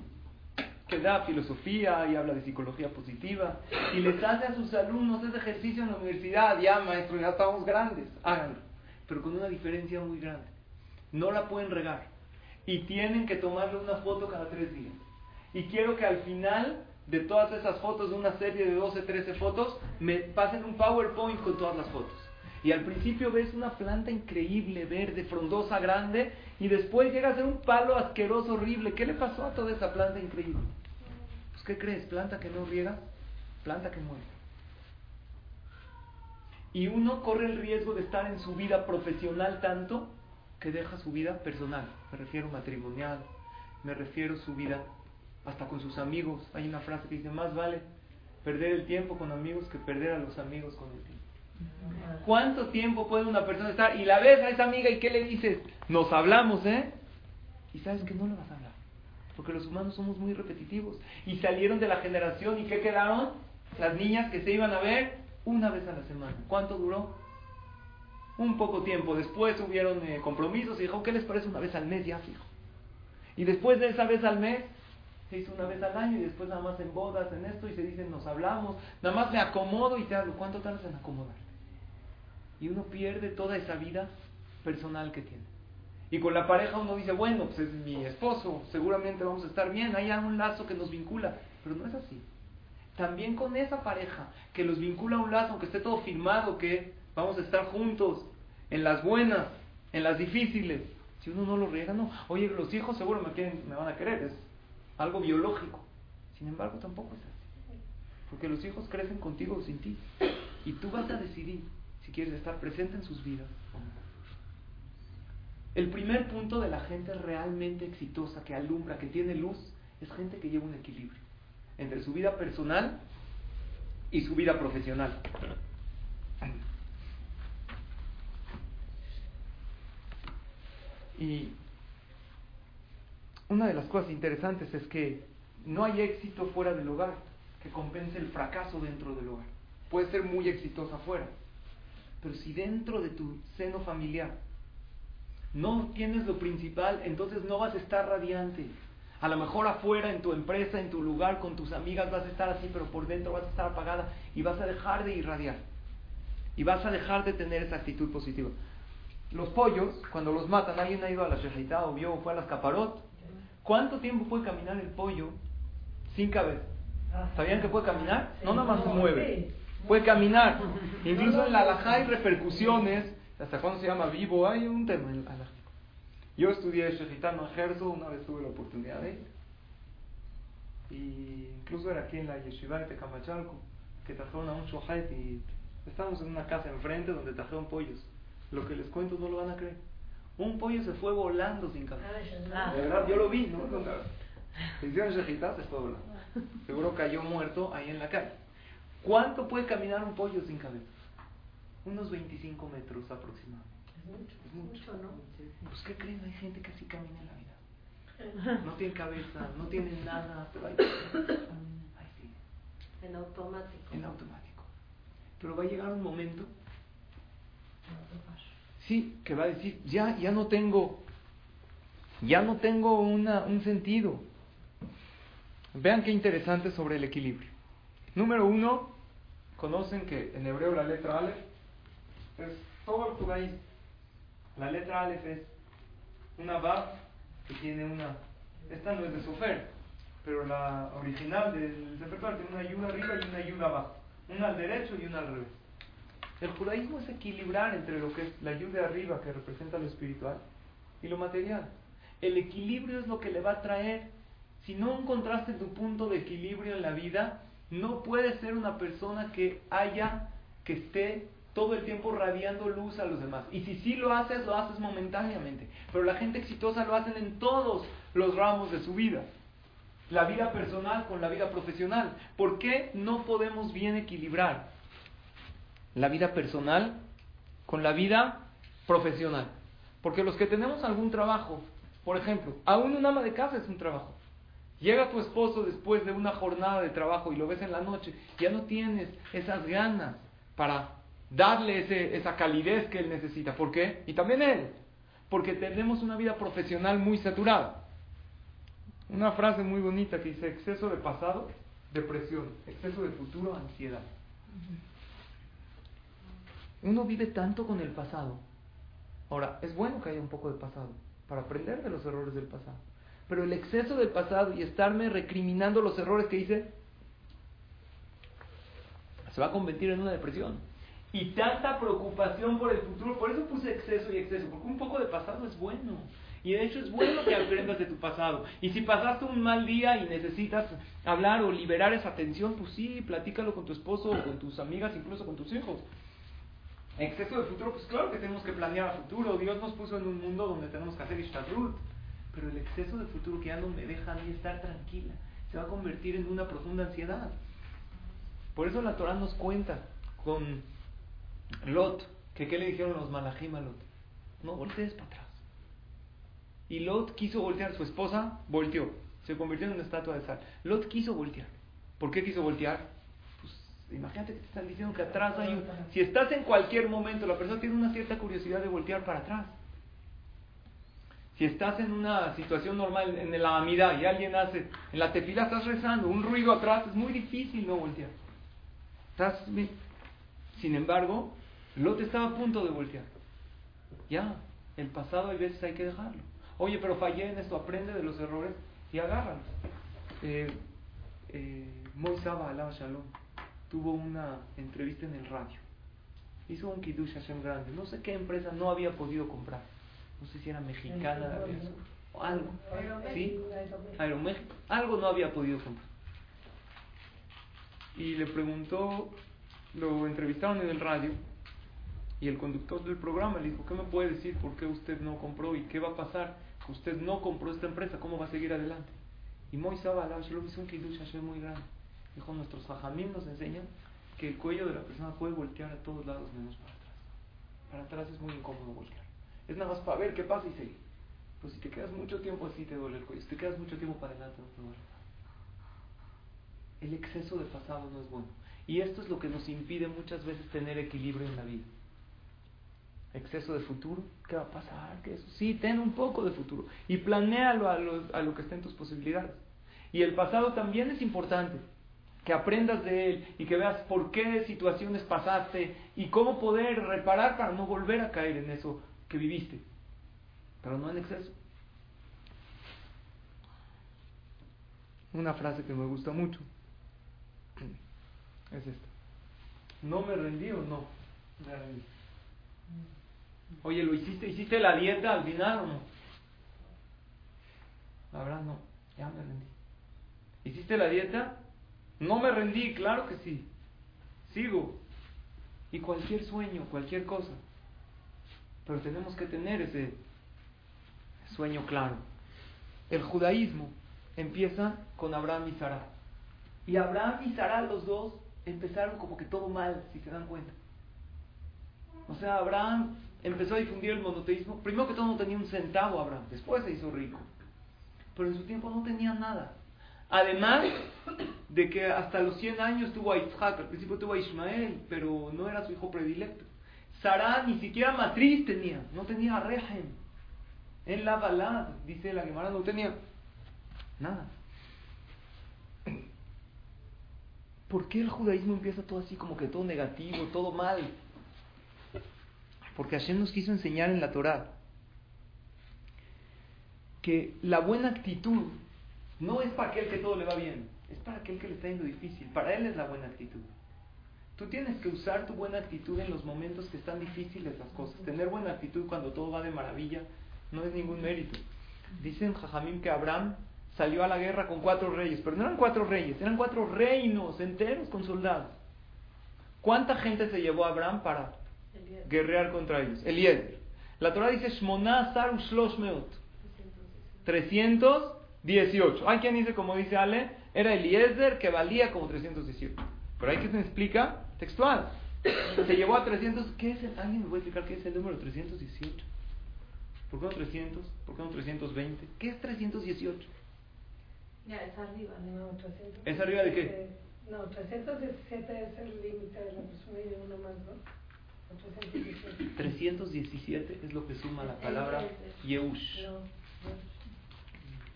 que da filosofía y habla de psicología positiva y les hace a sus alumnos ese ejercicio en la universidad. Ya, maestro, ya estamos grandes, háganlo. Pero con una diferencia muy grande. No la pueden regar y tienen que tomarle una foto cada tres días. Y quiero que al final de todas esas fotos, de una serie de 12, 13 fotos, me pasen un PowerPoint con todas las fotos. Y al principio ves una planta increíble, verde, frondosa, grande, y después llega a ser un palo asqueroso, horrible. ¿Qué le pasó a toda esa planta increíble? Pues, ¿qué crees? Planta que no riega, planta que muere. Y uno corre el riesgo de estar en su vida profesional tanto que deja su vida personal. Me refiero matrimonial, me refiero su vida hasta con sus amigos. Hay una frase que dice, más vale perder el tiempo con amigos que perder a los amigos con el tiempo. ¿Cuánto tiempo puede una persona estar? Y la ves a esa amiga y ¿qué le dices? Nos hablamos, ¿eh? Y sabes que no le vas a hablar. Porque los humanos somos muy repetitivos. Y salieron de la generación y ¿qué quedaron? Las niñas que se iban a ver una vez a la semana. ¿Cuánto duró? Un poco tiempo. Después hubieron eh, compromisos y dijo, ¿qué les parece una vez al mes? Ya fijo. Y después de esa vez al mes, se hizo una vez al año y después nada más en bodas, en esto, y se dicen, nos hablamos, nada más me acomodo y te hablo. ¿Cuánto tardas en acomodar? Y uno pierde toda esa vida personal que tiene. Y con la pareja uno dice, bueno, pues es mi esposo, seguramente vamos a estar bien, hay un lazo que nos vincula, pero no es así. También con esa pareja que los vincula a un lazo, que esté todo firmado, que vamos a estar juntos en las buenas, en las difíciles. Si uno no lo riega, no. Oye, los hijos seguro me, quieren, me van a querer, es algo biológico. Sin embargo, tampoco es así. Porque los hijos crecen contigo o sin ti. Y tú vas a decidir si quieres estar presente en sus vidas El primer punto de la gente realmente exitosa, que alumbra, que tiene luz, es gente que lleva un equilibrio entre su vida personal y su vida profesional. Y una de las cosas interesantes es que no hay éxito fuera del hogar que compense el fracaso dentro del hogar. Puede ser muy exitosa afuera, pero si dentro de tu seno familiar no tienes lo principal, entonces no vas a estar radiante. A lo mejor afuera, en tu empresa, en tu lugar, con tus amigas vas a estar así, pero por dentro vas a estar apagada y vas a dejar de irradiar. Y vas a dejar de tener esa actitud positiva. Los pollos, cuando los matan, alguien ha ido a la Shejitá o vio o fue a las caparot. ¿Cuánto tiempo puede caminar el pollo sin cabeza? ¿Sabían que puede caminar? No nada más se mueve puede caminar. Incluso en la alajá hay repercusiones. ¿Hasta cuándo se llama vivo? Hay un tema en la Yo estudié Shejitano en una vez tuve la oportunidad de ir. Y incluso era aquí en la yeshiva de Tecamachalco, que trajeron a un shohet y estábamos en una casa enfrente donde trajeron pollos. Lo que les cuento no lo van a creer. Un pollo se fue volando sin cabeza. De verdad, yo lo vi, ¿no? Hicieron Shejitá, se fue volando. Seguro cayó muerto ahí en la calle. ¿Cuánto puede caminar un pollo sin cabeza? Unos 25 metros aproximadamente. Es mucho. ¿no? Pues ¿qué creen? Hay gente que así camina en la vida. No tiene cabeza, no tiene nada, pero hay sí. En automático. En automático. Pero va a llegar un momento Sí, que va a decir, ya, ya no tengo, ya no tengo una, un sentido. Vean qué interesante sobre el equilibrio. Número uno, conocen que en hebreo la letra Aleph es todo el Tugaí. La letra Aleph es una Vav que tiene una. Esta no es de Sofer, pero la original del Sefer tiene una ayuda arriba y una ayuda abajo. Una al derecho y una al revés. El judaísmo es equilibrar entre lo que es la ayuda arriba, que representa lo espiritual, y lo material. El equilibrio es lo que le va a traer. Si no encontraste tu punto de equilibrio en la vida, no puedes ser una persona que haya, que esté todo el tiempo radiando luz a los demás. Y si sí lo haces, lo haces momentáneamente. Pero la gente exitosa lo hacen en todos los ramos de su vida. La vida personal con la vida profesional. ¿Por qué no podemos bien equilibrar la vida personal con la vida profesional? Porque los que tenemos algún trabajo, por ejemplo, aún un ama de casa es un trabajo. Llega tu esposo después de una jornada de trabajo y lo ves en la noche, ya no tienes esas ganas para darle esa calidez que él necesita. ¿Por qué? Y también él. Porque tenemos una vida profesional muy saturada. Una frase muy bonita que dice, exceso de pasado, depresión, exceso de futuro, ansiedad. Uno vive tanto con el pasado. Ahora, es bueno que haya un poco de pasado, para aprender de los errores del pasado. Pero el exceso del pasado y estarme recriminando los errores que hice, se va a convertir en una depresión. Y tanta preocupación por el futuro, por eso puse exceso y exceso, porque un poco de pasado es bueno. Y de hecho es bueno que aprendas de tu pasado. Y si pasaste un mal día y necesitas hablar o liberar esa tensión, pues sí, platícalo con tu esposo o con tus amigas, incluso con tus hijos. Exceso de futuro, pues claro que tenemos que planear a futuro. Dios nos puso en un mundo donde tenemos que hacer Ishtadrut. Pero el exceso de futuro que ya no me deja a mí estar tranquila, se va a convertir en una profunda ansiedad. Por eso la Torah nos cuenta con Lot, que qué le dijeron los malajim a Lot. No voltees para atrás. Y Lot quiso voltear, su esposa volteó, se convirtió en una estatua de sal. Lot quiso voltear. ¿Por qué quiso voltear? Pues imagínate que te están diciendo que atrás hay un... Si estás en cualquier momento, la persona tiene una cierta curiosidad de voltear para atrás. Si estás en una situación normal, en la amida, y alguien hace, en la tefila estás rezando, un ruido atrás, es muy difícil no voltear. Estás, sin embargo, Lot estaba a punto de voltear. Ya, el pasado hay veces hay que dejarlo. Oye, pero fallé en esto, aprende de los errores y agárralos. Eh, eh, Moisaba Alá Shalom tuvo una entrevista en el radio. Hizo un Kiddush Hashem grande. No sé qué empresa no había podido comprar. No sé si era mexicana o algo. ¿Sí? Aeroméxico. Algo no había podido comprar. Y le preguntó, lo entrevistaron en el radio y el conductor del programa le dijo, ¿qué me puede decir por qué usted no compró y qué va a pasar? Usted no compró esta empresa, ¿cómo va a seguir adelante? Y Moisés lo hizo un kiddush Hashem muy grande. Dijo, nuestros jajamim nos enseñan que el cuello de la persona puede voltear a todos lados menos para atrás. Para atrás es muy incómodo voltear. Es nada más para ver qué pasa y seguir. Pues si te quedas mucho tiempo así te duele el cuello. Si te quedas mucho tiempo para adelante no te duele. El exceso de pasado no es bueno. Y esto es lo que nos impide muchas veces tener equilibrio en la vida. Exceso de futuro, ¿qué va a pasar? ¿Qué eso? Sí, ten un poco de futuro y planéalo a lo, a lo que esté en tus posibilidades. Y el pasado también es importante, que aprendas de él y que veas por qué situaciones pasaste y cómo poder reparar para no volver a caer en eso que viviste, pero no en exceso. Una frase que me gusta mucho es esta. ¿No me rendí o no? Me rendí. Oye, ¿lo hiciste? ¿Hiciste la dieta al final o no? La verdad no, ya me rendí. ¿Hiciste la dieta? No me rendí, claro que sí. Sigo. Y cualquier sueño, cualquier cosa. Pero tenemos que tener ese sueño claro. El judaísmo empieza con Abraham y Sara. Y Abraham y Sara, los dos, empezaron como que todo mal, si se dan cuenta. O sea, Abraham empezó a difundir el monoteísmo. Primero que todo no tenía un centavo Abraham, después se hizo rico. Pero en su tiempo no tenía nada. Además de que hasta los 100 años tuvo a Isaac, al principio tuvo a Ismael, pero no era su hijo predilecto. Sarah ni siquiera matriz tenía, no tenía régimen. En la balad, dice la Gemara, no tenía nada. ¿Por qué el judaísmo empieza todo así como que todo negativo, todo mal? Porque Hashem nos quiso enseñar en la Torah que la buena actitud no es para aquel que todo le va bien, es para aquel que le está yendo difícil. Para él es la buena actitud. Tú tienes que usar tu buena actitud en los momentos que están difíciles las cosas. Tener buena actitud cuando todo va de maravilla no es ningún mérito. Dicen Jajamín que Abraham salió a la guerra con cuatro reyes, pero no eran cuatro reyes, eran cuatro reinos enteros con soldados. ¿Cuánta gente se llevó a Abraham para guerrear contra ellos? Eliezer. La Torah dice Shmoná Saru Shlosh Meot. 318. Hay quien dice, como dice Ale, era Eliezer que valía como 318. Pero hay quien se explica textual. Se llevó a 300. ¿Qué es el, ¿Alguien me puede explicar qué es el número 318? ¿Por qué no 300? ¿Por qué no 320? ¿Qué es 318? Ya, es arriba. No, 300. ¿Es arriba de qué? No, 317 es el límite de la persona y uno más, ¿no? O 317. 317 es lo que suma la palabra Yehush. No, no.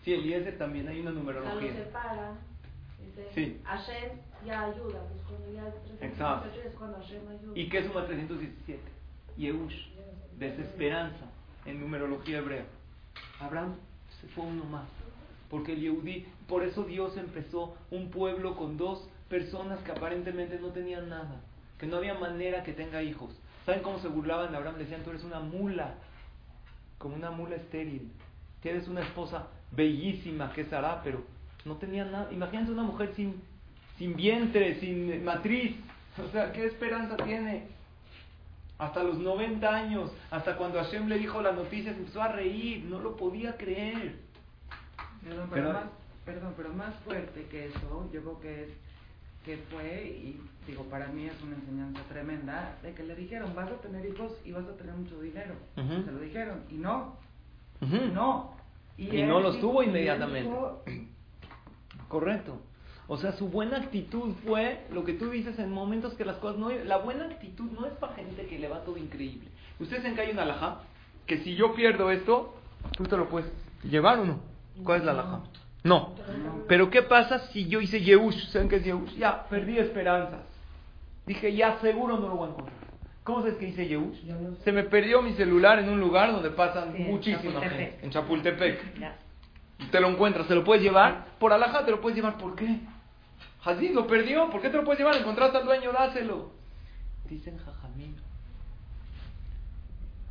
Sí, Eliezer también hay una O sea, lo numerología. separa. Dice, Sí. Hashem ya ayuda. Pues cuando ya Exacto. 318 es cuando Hashem ayuda. ¿Y qué suma 317? Yehush, desesperanza en numerología hebrea. Abraham se fue uno más, porque el Yehudí, por eso Dios empezó un pueblo con dos personas que aparentemente no tenían nada, que no había manera que tenga hijos. ¿Saben cómo se burlaban de Abraham? Le decían, tú eres una mula, como una mula estéril. Tienes una esposa bellísima que es Sara, pero no tenía nada. Imagínense una mujer sin, sin vientre, sin matriz. O sea, ¿qué esperanza tiene? Hasta los 90 años, hasta cuando Hashem le dijo la noticia, se empezó a reír, no lo podía creer. Perdón, pero, Pero- más, perdón, pero más fuerte que eso, yo creo que es que fue, y digo, para mí es una enseñanza tremenda, de que le dijeron, vas a tener hijos y vas a tener mucho dinero. Se lo dijeron, y no, no. Y él no los tuvo inmediatamente. dijo, Correcto. O sea, su buena actitud fue lo que tú dices en momentos que las cosas no... La buena actitud no es para gente que le va todo increíble. Ustedes que hay una alhaja, que si yo pierdo esto, tú te lo puedes llevar o no. ¿Cuál es la alhaja? No. Pero ¿qué pasa si yo hice Yehush? ¿Saben qué es Yehush? Ya, perdí esperanzas. Dije, ya seguro no lo voy a encontrar. ¿Cómo sabes que hice Yehush? Se me perdió mi celular en un lugar donde pasan Sí, en muchísima gente. En Chapultepec. Ya. Te lo encuentras, te lo puedes llevar. Por alhaja te lo puedes llevar. ¿Por qué? Hazid lo perdió. ¿Por qué te lo puedes llevar? Encontraste al dueño, dáselo. Dicen Jajamín.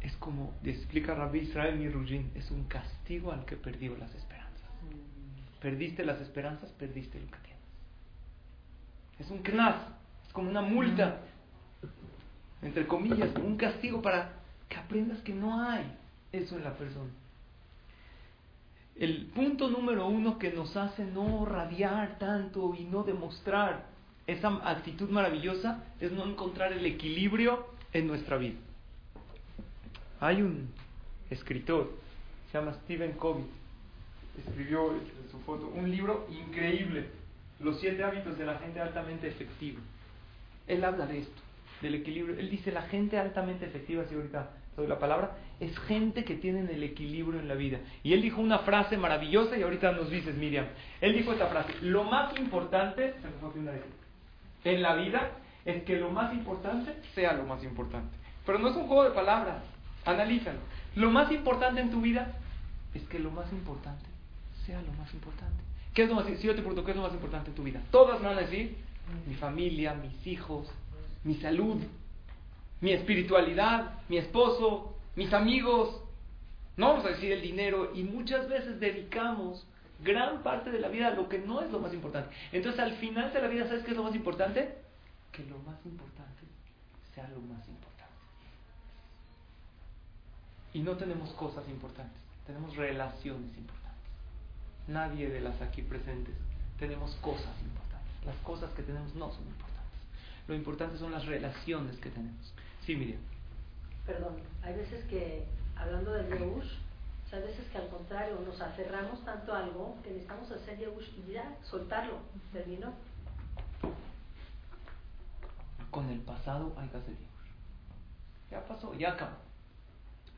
Es como, explica Rabbi Israel Mirujin, es un castigo al que perdió las esperanzas. Perdiste las esperanzas, perdiste lo que tienes. Es un knas, es como una multa, entre comillas, un castigo para que aprendas que no hay eso en la persona. El punto número uno que nos hace no radiar tanto y no demostrar esa actitud maravillosa es no encontrar el equilibrio en nuestra vida. Hay un escritor, se llama Stephen Covey, escribió en su foto un libro increíble, Los siete hábitos de la gente altamente efectiva. Él habla de esto, del equilibrio. Él dice, la gente altamente efectiva, si ahorita doy la palabra, es gente que tiene el equilibrio en la vida. Y él dijo una frase maravillosa y ahorita nos dices, Miriam. Él dijo esta frase, lo más importante en la vida es que lo más importante sea lo más importante. Pero no es un juego de palabras, analízalo. Lo más importante en tu vida es que lo más importante sea lo más importante. ¿Qué es lo más, si yo te pregunto, ¿qué es lo más importante en tu vida? Todas me van a decir, mi familia, mis hijos, mi salud, mi espiritualidad, mi esposo, mis amigos. No vamos a decir el dinero y muchas veces dedicamos gran parte de la vida a lo que no es lo más importante. Entonces al final de la vida, ¿sabes qué es lo más importante? Que lo más importante sea lo más importante. Y no tenemos cosas importantes, tenemos relaciones importantes. Nadie de las aquí presentes tenemos cosas importantes. Las cosas que tenemos no son importantes. Lo importante son las relaciones que tenemos. Sí, Miriam. Perdón, hay veces que, hablando del Yehush, hay veces que al contrario nos aferramos tanto a algo que necesitamos hacer Yehush y ya, soltarlo, terminó. Con el pasado hay que hacer Yehush. Ya pasó, ya acabó.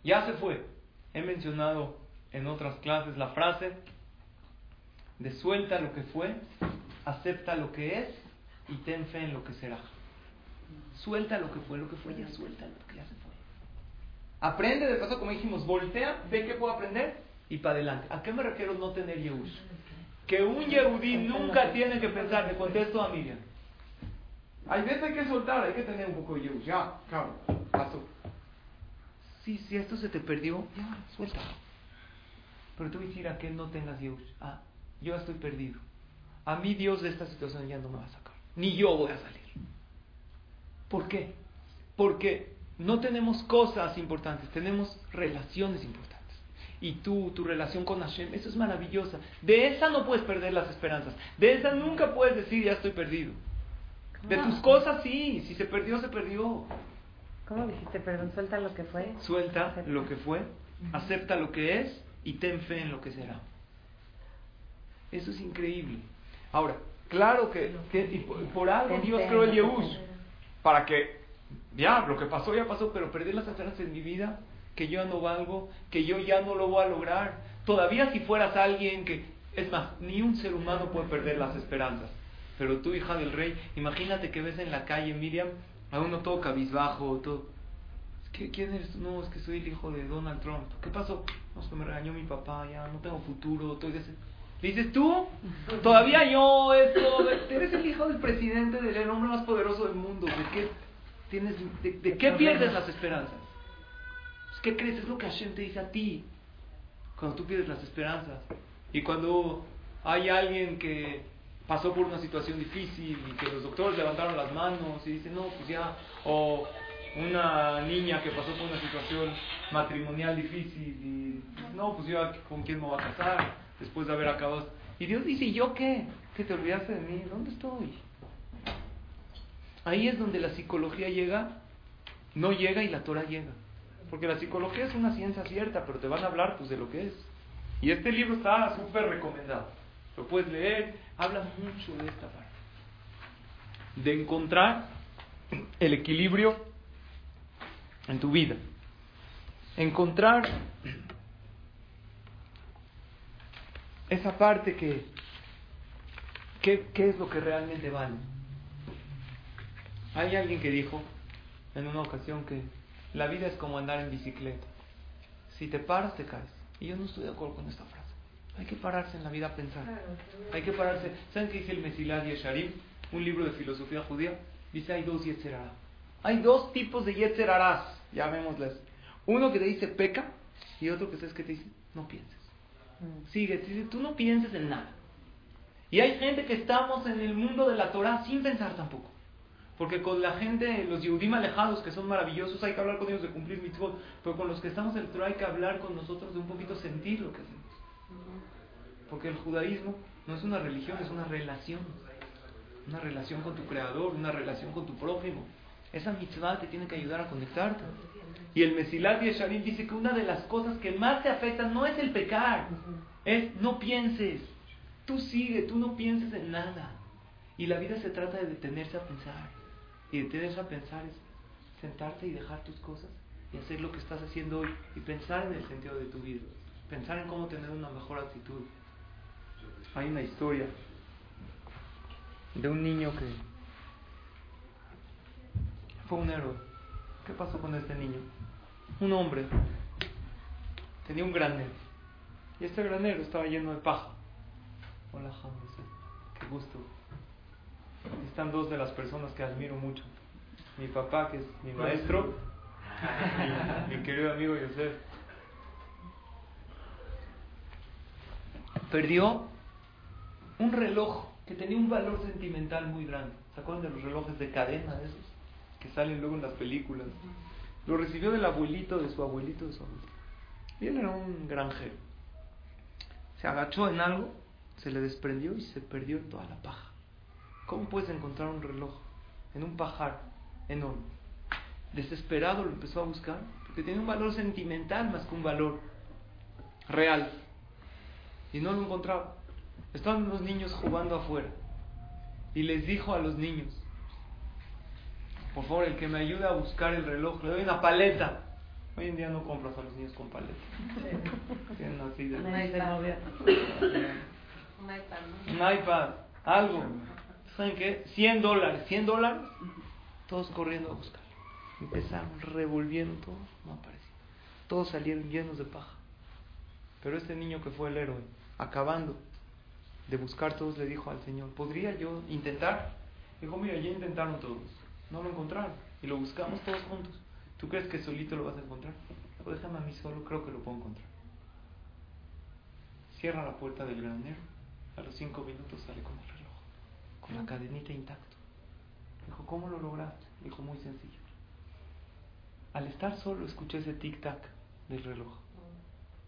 Ya se fue. He mencionado en otras clases la frase de suelta lo que fue, acepta lo que es y ten fe en lo que será. Suelta lo que fue, lo que fue ya suelta lo que ya se fue. Aprende de paso, como dijimos, voltea, ve qué puedo aprender y para adelante. ¿A qué me refiero no tener Yehush? Que un Yehudí nunca tiene que pensar, le contesto a Miriam. Hay veces hay que soltar, hay que tener un poco de Ya, cabrón, pasó. Sí, si esto se te perdió, ya, suelta. Pero tú decir a que no tengas Dios. Ah, yo estoy perdido. A mí Dios de esta situación ya no me va a sacar. Ni yo voy a salir. ¿Por qué? Porque no tenemos cosas importantes, tenemos relaciones importantes. Y tú, tu relación con Hashem, eso es maravillosa. De esa no puedes perder las esperanzas. De esa nunca puedes decir, ya estoy perdido. De tus cosas sí, si se perdió, se perdió. ¿Cómo dijiste? Perdón, suelta lo que fue. Suelta lo que fue, acepta lo que es y ten fe en lo que será. Eso es increíble. Ahora, claro que, que y por, por algo Dios creó el Yehush. Para que, ya, lo que pasó ya pasó, pero perder las esperanzas en mi vida, que yo ya no valgo, que yo ya no lo voy a lograr. Todavía si fueras alguien que, es más, ni un ser humano puede perder las esperanzas. Pero tú, hija del rey, imagínate que ves en la calle, Miriam, a uno todo cabizbajo, todo. ¿Qué, ¿Quién eres? No, es que soy el hijo de Donald Trump. ¿Qué pasó? No, es que me regañó mi papá, ya no tengo futuro, estoy ese... Dices tú, todavía yo, esto, eres el hijo del presidente, del hombre más poderoso del mundo. ¿De qué, tienes, de, qué pierdes las esperanzas? Pues, ¿Qué crees? Es lo que Hashem te dice a ti cuando tú pierdes las esperanzas. Y cuando hay alguien que pasó por una situación difícil y que los doctores levantaron las manos y dicen, no, pues ya, o una niña que pasó por una situación matrimonial difícil y no, pues yo con quién me voy a casar después de haber acabado. Y Dios dice, ¿y yo qué? Que te olvidaste de mí, ¿dónde estoy? Ahí es donde la psicología llega, no llega y la Torah llega. Porque la psicología es una ciencia cierta, pero te van a hablar pues de lo que es. Y este libro está súper recomendado. Lo puedes leer, habla mucho de esta parte. De encontrar el equilibrio en tu vida. Encontrar esa parte que, ¿qué, ¿qué es lo que realmente vale? Hay alguien que dijo en una ocasión que la vida es como andar en bicicleta. Si te paras, te caes. Y yo no estoy de acuerdo con esta frase. Hay que pararse en la vida a pensar. Hay que pararse. ¿Saben qué dice el Mesilad Yesharim? Un libro de filosofía judía. Dice hay dos Yetzerará. Hay dos tipos de Yetzerarás, llamémosles. Uno que te dice peca y otro que sabes que te dice no pienses. Sigue, tú no pienses en nada. Y hay gente que estamos en el mundo de la Torah sin pensar tampoco. Porque con la gente, los Yehudim alejados, que son maravillosos, hay que hablar con ellos de cumplir mitzvot. Pero con los que estamos en el Torah hay que hablar con nosotros de un poquito sentir lo que hacemos. Porque el judaísmo no es una religión, es una relación. Una relación con tu creador, una relación con tu prójimo. Esa mitzvah te tiene que ayudar a conectarte. Y el Mesilat Yesharim dice que una de las cosas que más te afectan no es el pecar, es no pienses. Tú sigue, tú no pienses en nada. Y la vida se trata de detenerse a pensar. Y detenerse a pensar es sentarte y dejar tus cosas y hacer lo que estás haciendo hoy y pensar en el sentido de tu vida. Pensar en cómo tener una mejor actitud. Hay una historia de un niño que fue un héroe. ¿Qué pasó con este niño? Un hombre tenía un granero y este granero estaba lleno de paja. Hola, José. Qué gusto. Están dos de las personas que admiro mucho. Mi papá, que es mi maestro, y mi querido amigo José. Perdió un reloj que tenía un valor sentimental muy grande. ¿Se acuerdan de los relojes de cadena de esos? Que salen luego en las películas. Lo recibió del abuelito, de su abuelito, su abuelito. Y él era un granjero. Se agachó en algo, se le desprendió y se perdió en toda la paja. ¿Cómo puedes encontrar un reloj en un pajar enorme? Desesperado lo empezó a buscar, porque tiene un valor sentimental más que un valor real. Y no lo encontraba. Estaban unos niños jugando afuera. Y les dijo a los niños, por favor, el que me ayude a buscar el reloj, le doy una paleta. Hoy en día no compras a los niños con paleta. Tienen así de... Un iPad. Un iPad, ¿no? Un iPad, algo. ¿Saben qué? 100 dólares. 100 dólares. Todos corriendo a buscar. Empezaron revolviendo todo. No aparecía. Todos salieron llenos de paja. Pero este niño que fue el héroe, acabando de buscar todos, le dijo al Señor, ¿podría yo intentar? Dijo, mira, ya intentaron todos. No lo encontraron. Y lo buscamos todos juntos. ¿Tú crees que solito lo vas a encontrar? Pues déjame a mí solo, creo que lo puedo encontrar. cierra la puerta del granero, a los cinco minutos sale con el reloj, con la cadenita intacto. Dijo, ¿cómo lo lograste? Dijo, muy sencillo. Al estar solo escuché ese tic-tac del reloj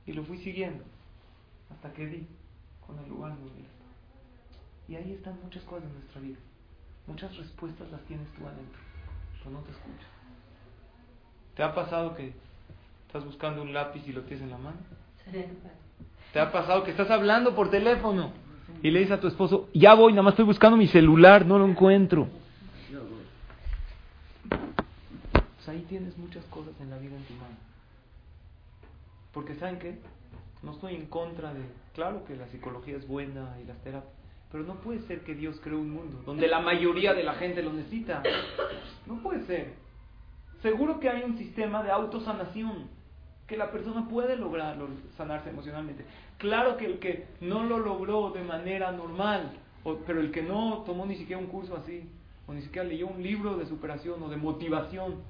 y lo fui siguiendo hasta que di con el lugar donde estaba. Y ahí están muchas cosas en nuestra vida. Muchas respuestas las tienes tú adentro, pero no te escuchas. ¿Te ha pasado que estás buscando un lápiz y lo tienes en la mano? ¿Te ha pasado que estás hablando por teléfono y le dices a tu esposo, ya voy, nada más estoy buscando mi celular, no lo encuentro? Pues ahí tienes muchas cosas en la vida en tu mano. Porque ¿saben qué? No estoy en contra de... Claro que la psicología es buena y las terapias, pero no puede ser que Dios creó un mundo donde la mayoría de la gente lo necesita. No puede ser. Seguro que hay un sistema de autosanación que la persona puede lograr sanarse emocionalmente. Claro que el que no lo logró de manera normal, pero el que no tomó ni siquiera un curso así, o ni siquiera leyó un libro de superación o de motivación,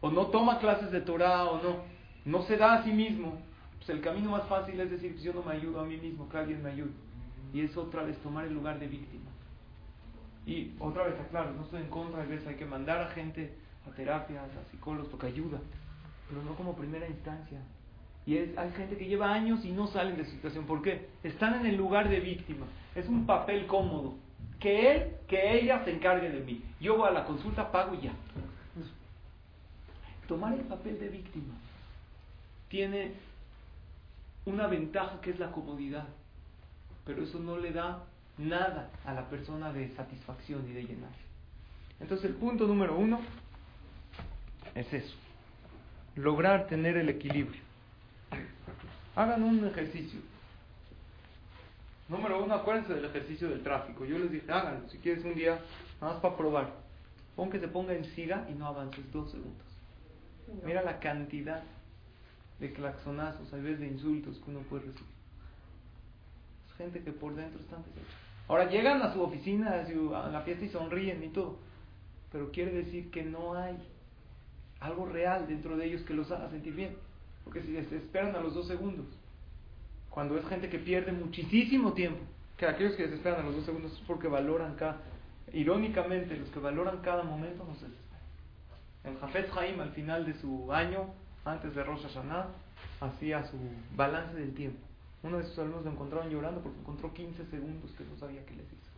o no toma clases de Torah o no, no se da a sí mismo, pues el camino más fácil es decir, pues yo no me ayudo a mí mismo, que alguien me ayude. Y es otra vez tomar el lugar de víctima. Y otra vez, aclaro, no estoy en contra, a veces hay que mandar a gente a terapias, a psicólogos, porque ayuda, pero no como primera instancia. Y es, hay gente que lleva años y no salen de su situación. ¿Por qué? Están en el lugar de víctima. Es un papel cómodo. Que él, que ella se encargue de mí. Yo voy a la consulta, pago y ya. Tomar el papel de víctima tiene una ventaja que es la comodidad. Pero eso no le da nada a la persona de satisfacción y de llenar. Entonces el punto número uno es eso. Lograr tener el equilibrio. Hagan un ejercicio. Número uno, acuérdense del ejercicio del tráfico. Yo les dije, háganlo, si quieres un día, nada más para probar. Pon que se ponga en siga y no avances dos segundos. Mira la cantidad de claxonazos, a veces de insultos que uno puede recibir. Gente que por dentro están deshechos. Ahora llegan a su oficina, a la fiesta y sonríen y todo. Pero quiere decir que no hay algo real dentro de ellos que los haga sentir bien. Porque si se esperan a los dos segundos, cuando es gente que pierde muchísimo tiempo, que aquellos que se esperan a los dos segundos es porque valoran cada, irónicamente, los que valoran cada momento no se desesperan. El Jafet Haim al final de su año, antes de Rosh Hashanah, hacía su balance del tiempo. Uno de sus alumnos lo encontraron llorando porque encontró 15 segundos que no sabía qué les hizo.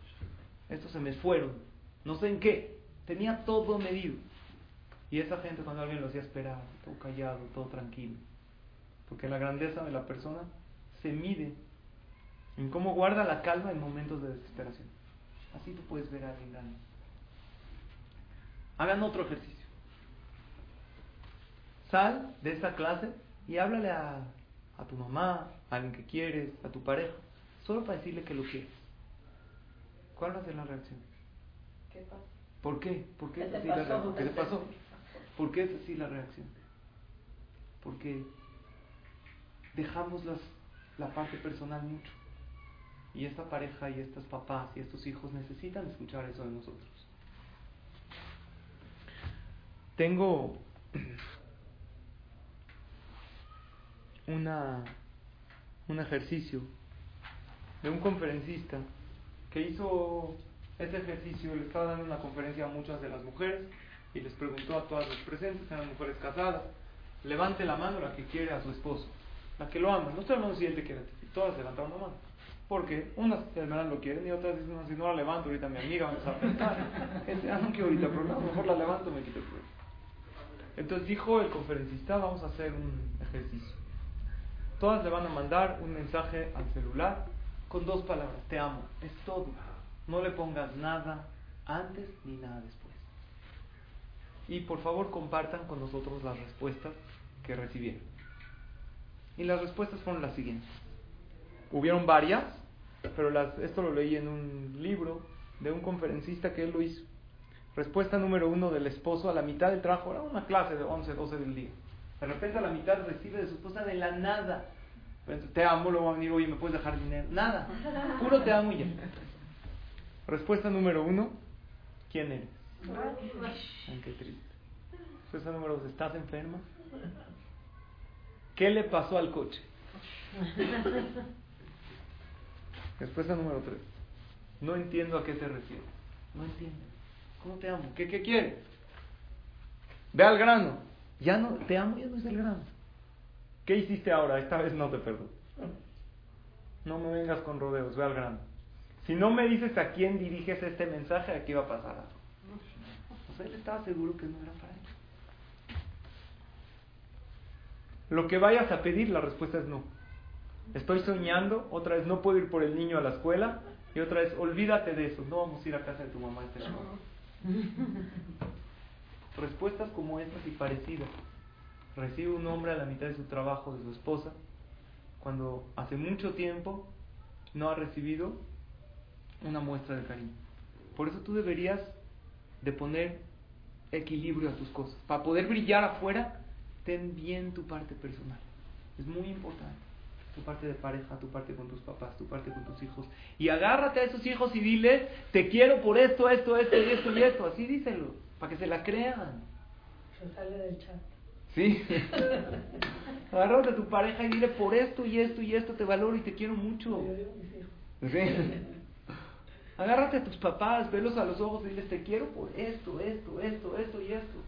Estos se me fueron, no sé en qué, tenía todo medido. Y esa gente cuando alguien lo hacía esperar, todo callado, todo tranquilo. Porque la grandeza de la persona se mide en cómo guarda la calma en momentos de desesperación. Así tú puedes ver a alguien grande. Hagan otro ejercicio. Sal de esta clase y háblale a, a tu mamá, a alguien que quieres, a tu pareja, solo para decirle que lo quieres. ¿Cuál va a ser la reacción? ¿Qué pasa? ¿Por qué? ¿Por qué ¿Qué es la reacción? ¿Qué te pasó? ¿Por qué es así la reacción? Porque dejamos las, la parte personal mucho. Y esta pareja y estos papás y estos hijos necesitan escuchar eso de nosotros. Tengo una, un ejercicio de un conferencista que hizo este ejercicio, le estaba dando una conferencia a muchas de las mujeres y les preguntó a todas las presentes, eran mujeres casadas, levante la mano la que quiere a su esposo, la que lo ama, no estoy hablando si él te quiere, todas levantaron la mano. Porque unas hermanas lo quieren y otras dicen, no, si no la levanto ahorita mi amiga vamos a pensar. Ah, no quiero ahorita problema, mejor la levanto me quito el problema. Entonces dijo el conferencista, vamos a hacer un ejercicio. Todas le van a mandar un mensaje al celular con dos palabras, te amo, es todo. No le pongas nada antes ni nada después. Y por favor compartan con nosotros las respuestas que recibieron. Y las respuestas fueron las siguientes. Hubieron varias, pero las, esto lo leí en un libro de un conferencista que él lo hizo. Respuesta número uno del esposo a la mitad del trabajo, era una clase de 11, 12 del día. De repente a la mitad recibe de su esposa de la nada. Te amo, luego va a venir, oye, ¿me puedes dejar dinero? Nada. Puro te amo y ya. Respuesta número uno, ¿quién eres? Ay, qué triste. Respuesta número dos, ¿estás enferma? ¿Qué le pasó al coche? Respuesta número tres. No entiendo a qué te refieres. No entiendo. ¿Cómo te amo? ¿Qué, qué quieres? Ve al grano. Ya no, te amo, ya no es el grano. ¿Qué hiciste ahora? Esta vez no te perdono. No me vengas con rodeos, ve al grano. Si no me dices a quién diriges este mensaje, aquí va a pasar algo. O sea, él estaba seguro que no era para él. Lo que vayas a pedir, la respuesta es no. Estoy soñando, otra vez no puedo ir por el niño a la escuela, y otra vez olvídate de eso, no vamos a ir a casa de tu mamá este Respuestas como estas y parecidas. Recibe un hombre a la mitad de su trabajo de su esposa cuando hace mucho tiempo no ha recibido una muestra de cariño. Por eso tú deberías de poner equilibrio a tus cosas. Para poder brillar afuera, ten bien tu parte personal. Es muy importante. Tu parte de pareja, tu parte con tus papás, tu parte con tus hijos. Y agárrate a esos hijos y dile, te quiero por esto, esto, esto y esto y esto. Así díselo, para que se la crean. Se sale del chat. Sí. Agárrate a tu pareja y dile, por esto y esto y esto te valoro y te quiero mucho. Sí. Agárrate a tus papás, velos a los ojos y diles, te quiero por esto, esto, esto, esto y esto.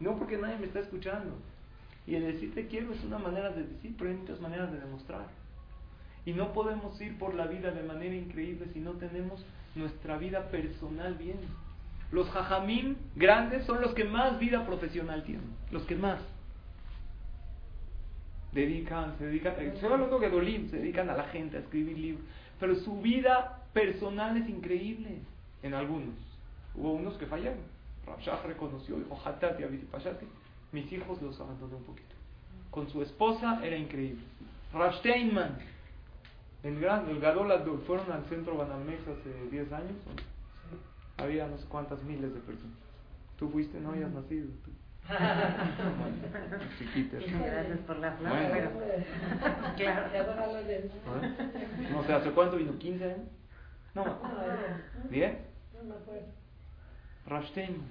No porque nadie me está escuchando. Y el decir te quiero es una manera de decir, pero hay muchas maneras de demostrar. Y no podemos ir por la vida de manera increíble si no tenemos nuestra vida personal bien. Los jajamín grandes son los que más vida profesional tienen, los que más dedican, se dedican, eh, se hablando que se dedican a la gente, a escribir libros, pero su vida personal es increíble en algunos. Hubo unos que fallaron. Rabshah reconoció, dijo, Hatati, Pashati, mis hijos los abandoné un poquito. Con su esposa era increíble. Rav Steinman, el gran, el Gadol Adol, fueron al centro Banamex hace 10 años. Había no sé cuántas miles de personas. Tú fuiste, no habías nacido. Tú. Chiquitas. Gracias por la flor, pero. Claro. No sé, ¿hace cuánto vino? ¿15 años? No. ¿Bien? No me acuerdo. Rav Steinman.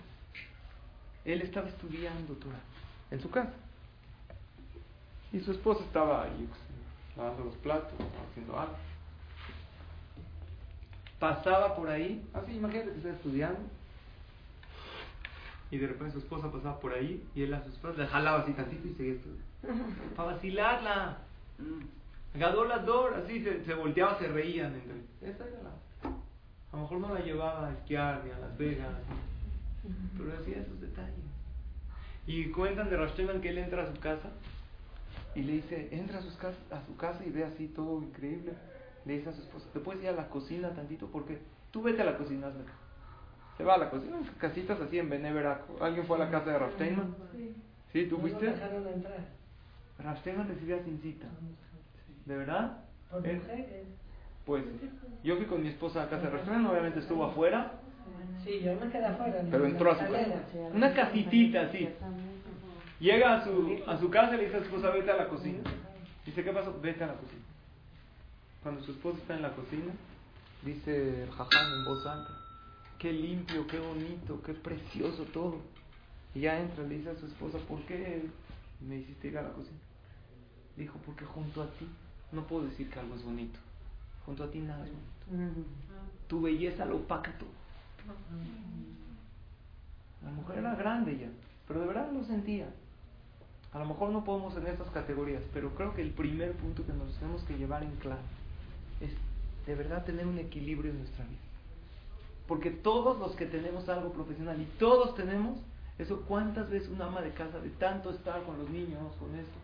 Él estaba estudiando Torah en su casa. Y su esposa estaba ahí lavando los platos, haciendo algo. Pasaba por ahí, así imagínate que está estudiando. Y de repente su esposa pasaba por ahí y él a su esposa le jalaba así tantito y seguía estudiando. Para vacilarla. Gadolador, así se, se volteaba, se reían entre. Esa era la. A lo mejor no la llevaba a esquiar ni a Las Vegas. Pero hacía esos detalles. Y cuentan de Rashteman que él entra a su casa y le dice, entra a, sus casa, a su casa y ve así todo increíble. Le dice a su esposa, ¿te puedes ir a la cocina tantito? Porque tú vete a la cocina, hazme. Se va a la cocina, casitas así en Beneveraco. ¿Alguien fue a la casa de Rashtenman? Sí. ¿Sí? ¿Tú fuiste? No dejaron entrar. Rashtenman recibía sin cita. ¿De verdad? Por mujeres. Pues yo fui con mi esposa a la casa de Rashtenman, obviamente estuvo afuera, Sí, yo me quedé afuera. en pero entró a su casa. Una casitita así. Llega a su, a su casa y le dice a su esposa, vete a la cocina. Dice, ¿qué pasó? Vete a la cocina. Cuando su esposa está en la cocina, dice el en voz alta, qué limpio, qué bonito, qué precioso todo. Y ya entra, le dice a su esposa, ¿por qué me hiciste ir a la cocina? Dijo, porque junto a ti, no puedo decir que algo es bonito. Junto a ti nada es bonito. Tu belleza lo opaca todo. La mujer era grande ya, pero de verdad lo sentía. A lo mejor no podemos en estas categorías, pero creo que el primer punto que nos tenemos que llevar en claro es de verdad tener un equilibrio en nuestra vida. Porque todos los que tenemos algo profesional y todos tenemos eso, ¿cuántas veces una ama de casa de tanto estar con los niños, con esto,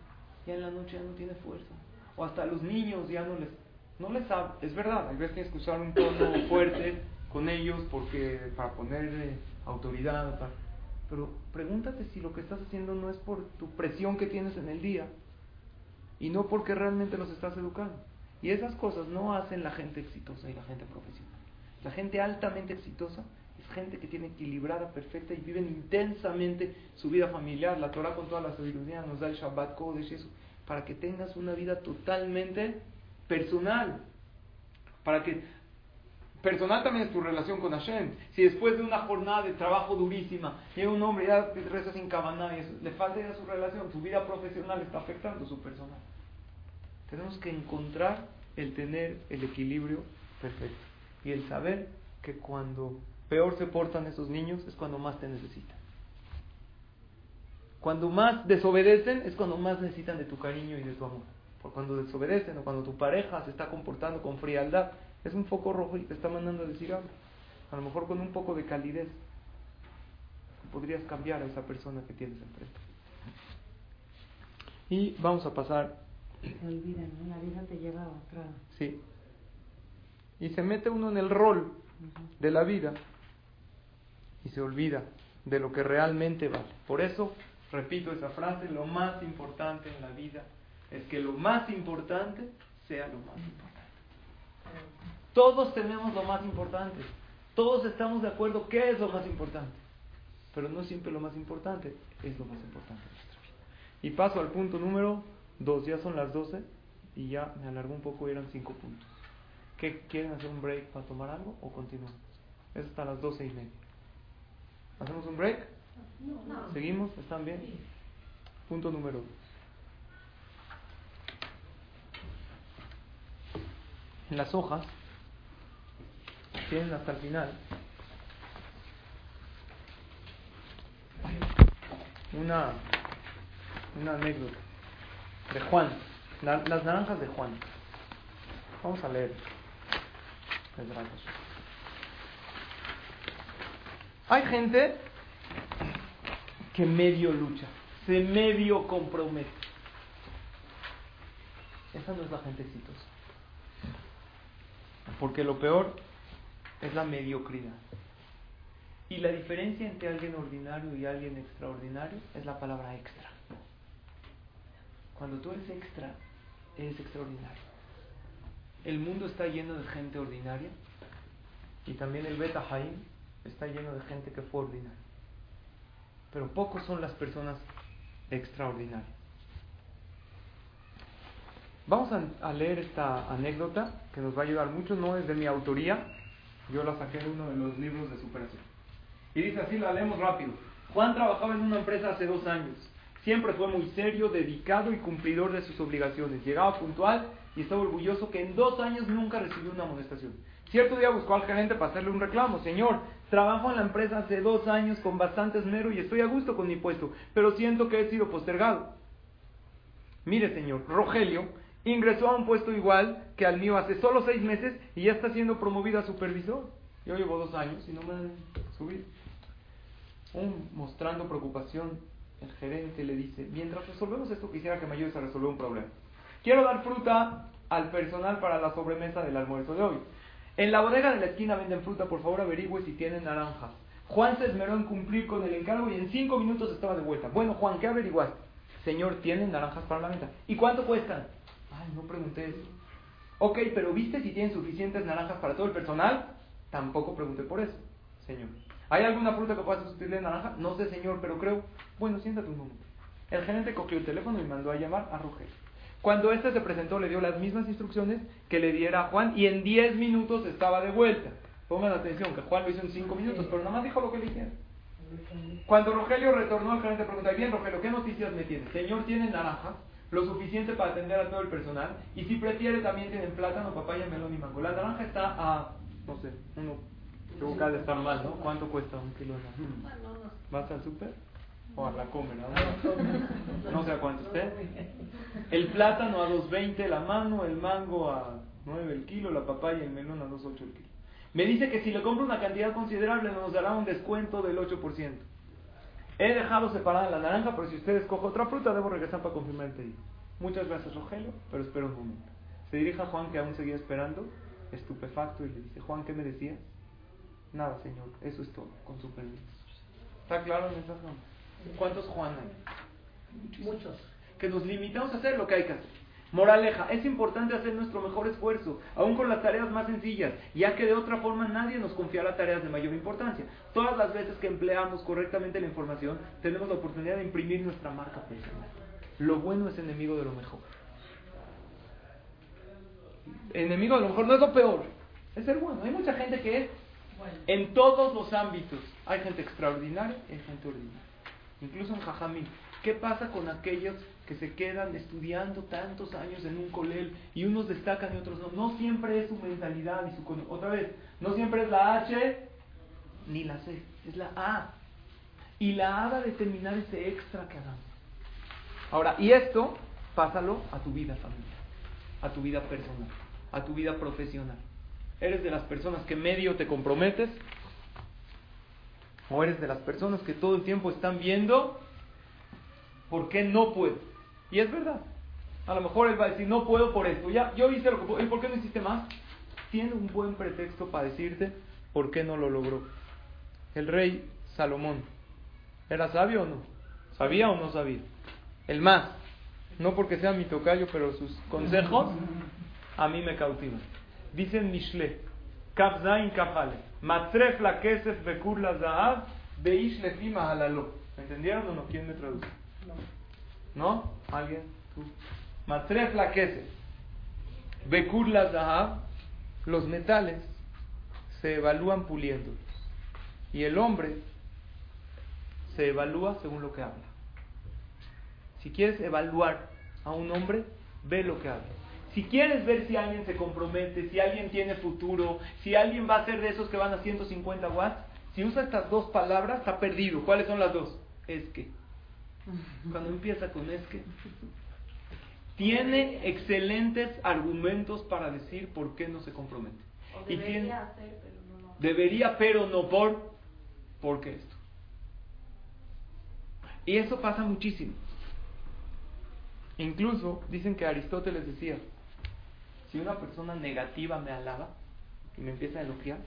ya en la noche ya no tiene fuerza? O hasta los niños ya no les, no les habla. Es verdad, a veces tienes que usar un tono fuerte con ellos porque para poner autoridad, para- pero pregúntate si lo que estás haciendo no es por tu presión que tienes en el día y no porque realmente los estás educando. Y esas cosas no hacen la gente exitosa y la gente profesional. La gente altamente exitosa es gente que tiene equilibrada, perfecta y viven intensamente su vida familiar. La Torah con toda la sabiduría nos da el Shabbat Kodesh eso, para que tengas una vida totalmente personal. Para que personal también es tu relación con Hashem. Si después de una jornada de trabajo durísima llega un hombre y ya reza sin cabana y eso, le falta ya su relación, su vida profesional está afectando su personal. Tenemos que encontrar el tener el equilibrio Perfecto. Y el saber que cuando peor se portan esos niños es cuando más te necesitan. Cuando más desobedecen es cuando más necesitan de tu cariño y de tu amor. Por cuando desobedecen o cuando tu pareja se está comportando con frialdad, es un foco rojo y te está mandando a decir algo. A lo mejor con un poco de calidez podrías cambiar a esa persona que tienes enfrente. Y vamos a pasar. Se olvidan, ¿no? La vida te lleva a otra. Sí. Y se mete uno en el rol de la vida y se olvida de lo que realmente vale. Por eso, repito esa frase, lo más importante en la vida es que lo más importante sea lo más importante. Todos tenemos lo más importante. Todos estamos de acuerdo qué es lo más importante. Pero no siempre lo más importante es lo más importante en nuestra vida. Y paso al punto número dos. Ya son las 12 y ya me alargó un poco, eran cinco puntos. ¿Qué quieren hacer un break para tomar algo o continuamos? Es hasta las doce y media. ¿Hacemos un break? ¿Seguimos? ¿Están bien? Punto número. En las hojas tienen hasta el final una, una anécdota de Juan, la- las naranjas de Juan. Vamos a leer. Hay gente que medio lucha, se medio compromete. Esa no es la gente exitosa. Porque lo peor es la mediocridad. Y la diferencia entre alguien ordinario y alguien extraordinario es la palabra extra. Cuando tú eres extra, eres extraordinario. El mundo está lleno de gente ordinaria y también el Beta Haim está lleno de gente que fue ordinaria. Pero pocos son las personas extraordinarias. Vamos a, a leer esta anécdota que nos va a ayudar mucho, no es de mi autoría, yo la saqué de uno de los libros de superación. Y dice así, la leemos rápido. Juan trabajaba en una empresa hace dos años. Siempre fue muy serio, dedicado y cumplidor de sus obligaciones. Llegaba puntual y estaba orgulloso que en dos años nunca recibió una amonestación. Cierto día buscó al gerente para hacerle un reclamo. Señor, trabajo en la empresa hace dos años con bastante esmero y estoy a gusto con mi puesto, pero siento que he sido postergado. Mire, señor, Rogelio ingresó a un puesto igual que al mío hace solo seis meses y ya está siendo promovido a supervisor. Yo llevo dos años y no me han subido. Un, mostrando preocupación, el gerente le dice, mientras resolvemos esto quisiera que me ayudes a resolver un problema. Quiero dar fruta al personal para la sobremesa del almuerzo de hoy. En la bodega de la esquina venden fruta, por favor averigüe si tienen naranjas. Juan se esmeró en cumplir con el encargo y en cinco minutos estaba de vuelta. Bueno, Juan, ¿qué averiguaste? Señor, ¿tienen naranjas para la venta? ¿Y cuánto cuestan? Ay, no pregunté eso. Ok, pero ¿viste si tienen suficientes naranjas para todo el personal? Tampoco pregunté por eso, señor. ¿Hay alguna fruta que pueda sustituirle naranja? No sé, señor, pero creo. Bueno, siéntate un momento. El gerente cogió el teléfono y mandó a llamar a Rogelio. Cuando este se presentó, le dio las mismas instrucciones que le diera a Juan y en 10 minutos estaba de vuelta. Pongan atención, que Juan lo hizo en 5 minutos, pero nada más dijo lo que le dijeron. Cuando Rogelio retornó, el gerente preguntó, bien Rogelio, ¿qué noticias me tienes? Señor, ¿tienen naranjas? Lo suficiente para atender a todo el personal. Y si prefiere, también tienen plátano, papaya, melón y mango. La naranja está a, no sé, uno, ha de estar mal, ¿no? ¿Cuánto cuesta un kilo de? ¿Vas al súper? O a la comer, ¿no? No sé a cuánto esté. El plátano a 2.20 la mano, el mango a 9 el kilo, la papaya y el melón a 2.8 el kilo. Me dice que si le compro una cantidad considerable nos dará un descuento del 8%. He dejado separada la naranja, pero si usted escoge otra fruta, debo regresar para confirmar el pedido. Muchas gracias, Rogelio, pero espera un momento. Se dirige a Juan, que aún seguía esperando, estupefacto, y le dice, Juan, ¿qué me decías? Nada, señor, eso es todo, con su permiso. ¿Está claro el mensaje? ¿Cuántos Juan hay? Muchos. Que nos limitamos a hacer lo que hay que hacer. Moraleja, es importante hacer nuestro mejor esfuerzo, aún con las tareas más sencillas, ya que de otra forma nadie nos confiará tareas de mayor importancia. Todas las veces que empleamos correctamente la información, tenemos la oportunidad de imprimir nuestra marca personal. Lo bueno es enemigo de lo mejor. Enemigo de lo mejor no es lo peor, es el bueno. Hay mucha gente que es en todos los ámbitos. Hay gente extraordinaria y hay gente ordinaria. incluso en Jajamín. ¿Qué pasa con aquellos que se quedan estudiando tantos años en un colel y unos destacan y otros no? No siempre es su mentalidad y su... Otra vez, no siempre es la H ni la C, es la A. Y la A va a determinar ese extra que hagamos. Ahora, y esto, pásalo a tu vida familiar, a tu vida personal, a tu vida profesional. ¿Eres de las personas que medio te comprometes? ¿O eres de las personas que todo el tiempo están viendo por qué no puedo? Y es verdad. A lo mejor él va a decir, no puedo por esto. Ya, yo hice lo que puedo. ¿Y por qué no hiciste más? Tiene un buen pretexto para decirte por qué no lo logró. El rey Salomón, ¿era sabio o no? ¿Sabía o no sabía? El más. No porque sea mi tocayo, pero sus consejos a mí me cautivan. Dicen Mishle, Kafzain Kafale, Matref la Kesef Bekur la Zahab, Beish Lefima Halalo. ¿Entendieron o no? ¿Quién me traduce? ¿No? ¿Alguien? ¿Tú? Matref la Kesef Bekur la Zahab, los metales se evalúan puliéndolos. Y el hombre se evalúa según lo que habla. Si quieres evaluar a un hombre, ve lo que habla. Si quieres ver si alguien se compromete, si alguien tiene futuro, si alguien va a ser de esos que van a 150 watts, si usa estas dos palabras, está perdido. ¿Cuáles son las dos? Es que. Cuando empieza con es que, tiene excelentes argumentos para decir por qué no se compromete. O Y debería tiene- hacer, pero no hace. Debería, pero no por. ¿Por qué esto? Y eso pasa muchísimo. Incluso dicen que Aristóteles decía, si una persona negativa me alaba y me empieza a elogiar,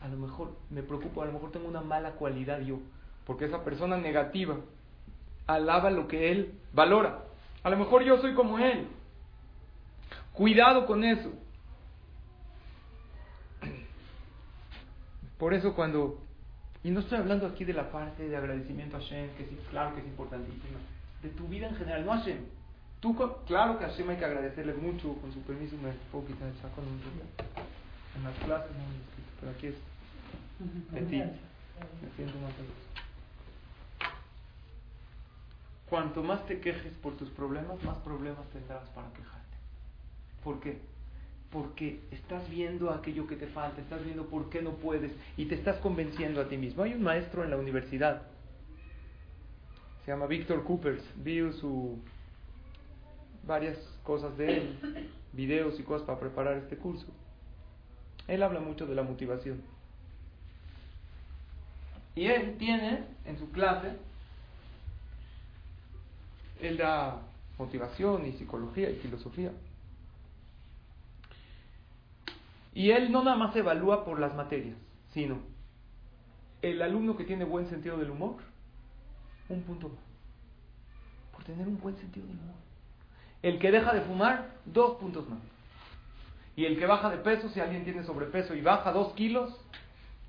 a lo mejor me preocupo, a lo mejor tengo una mala cualidad yo, porque esa persona negativa alaba lo que él valora. A lo mejor yo soy como él. Cuidado con eso. Por eso cuando, y no estoy hablando aquí de la parte de agradecimiento a Hashem, que sí, claro que es importantísima, de tu vida en general, no a Hashem. Tú, claro que a Hashem hay que agradecerle mucho, con su permiso me puedo quitar el saco en un rato. En las clases no me lo quito, pero aquí es petit. Me siento más gusto. Cuanto más te quejes por tus problemas, más problemas tendrás para quejarte. ¿Por qué? Porque estás viendo aquello que te falta, estás viendo por qué no puedes y te estás convenciendo a ti mismo. Hay un maestro en la universidad, se llama Víctor Coopers, vi su varias cosas de él, videos y cosas para preparar este curso. Él habla mucho de la motivación. Y él tiene en su clase, él da motivación y psicología y filosofía. Y él no nada más evalúa por las materias, sino el alumno que tiene buen sentido del humor, un punto más. Por tener un buen sentido del humor. El que deja de fumar, dos puntos más. Y el que baja de peso, si alguien tiene sobrepeso y baja dos kilos,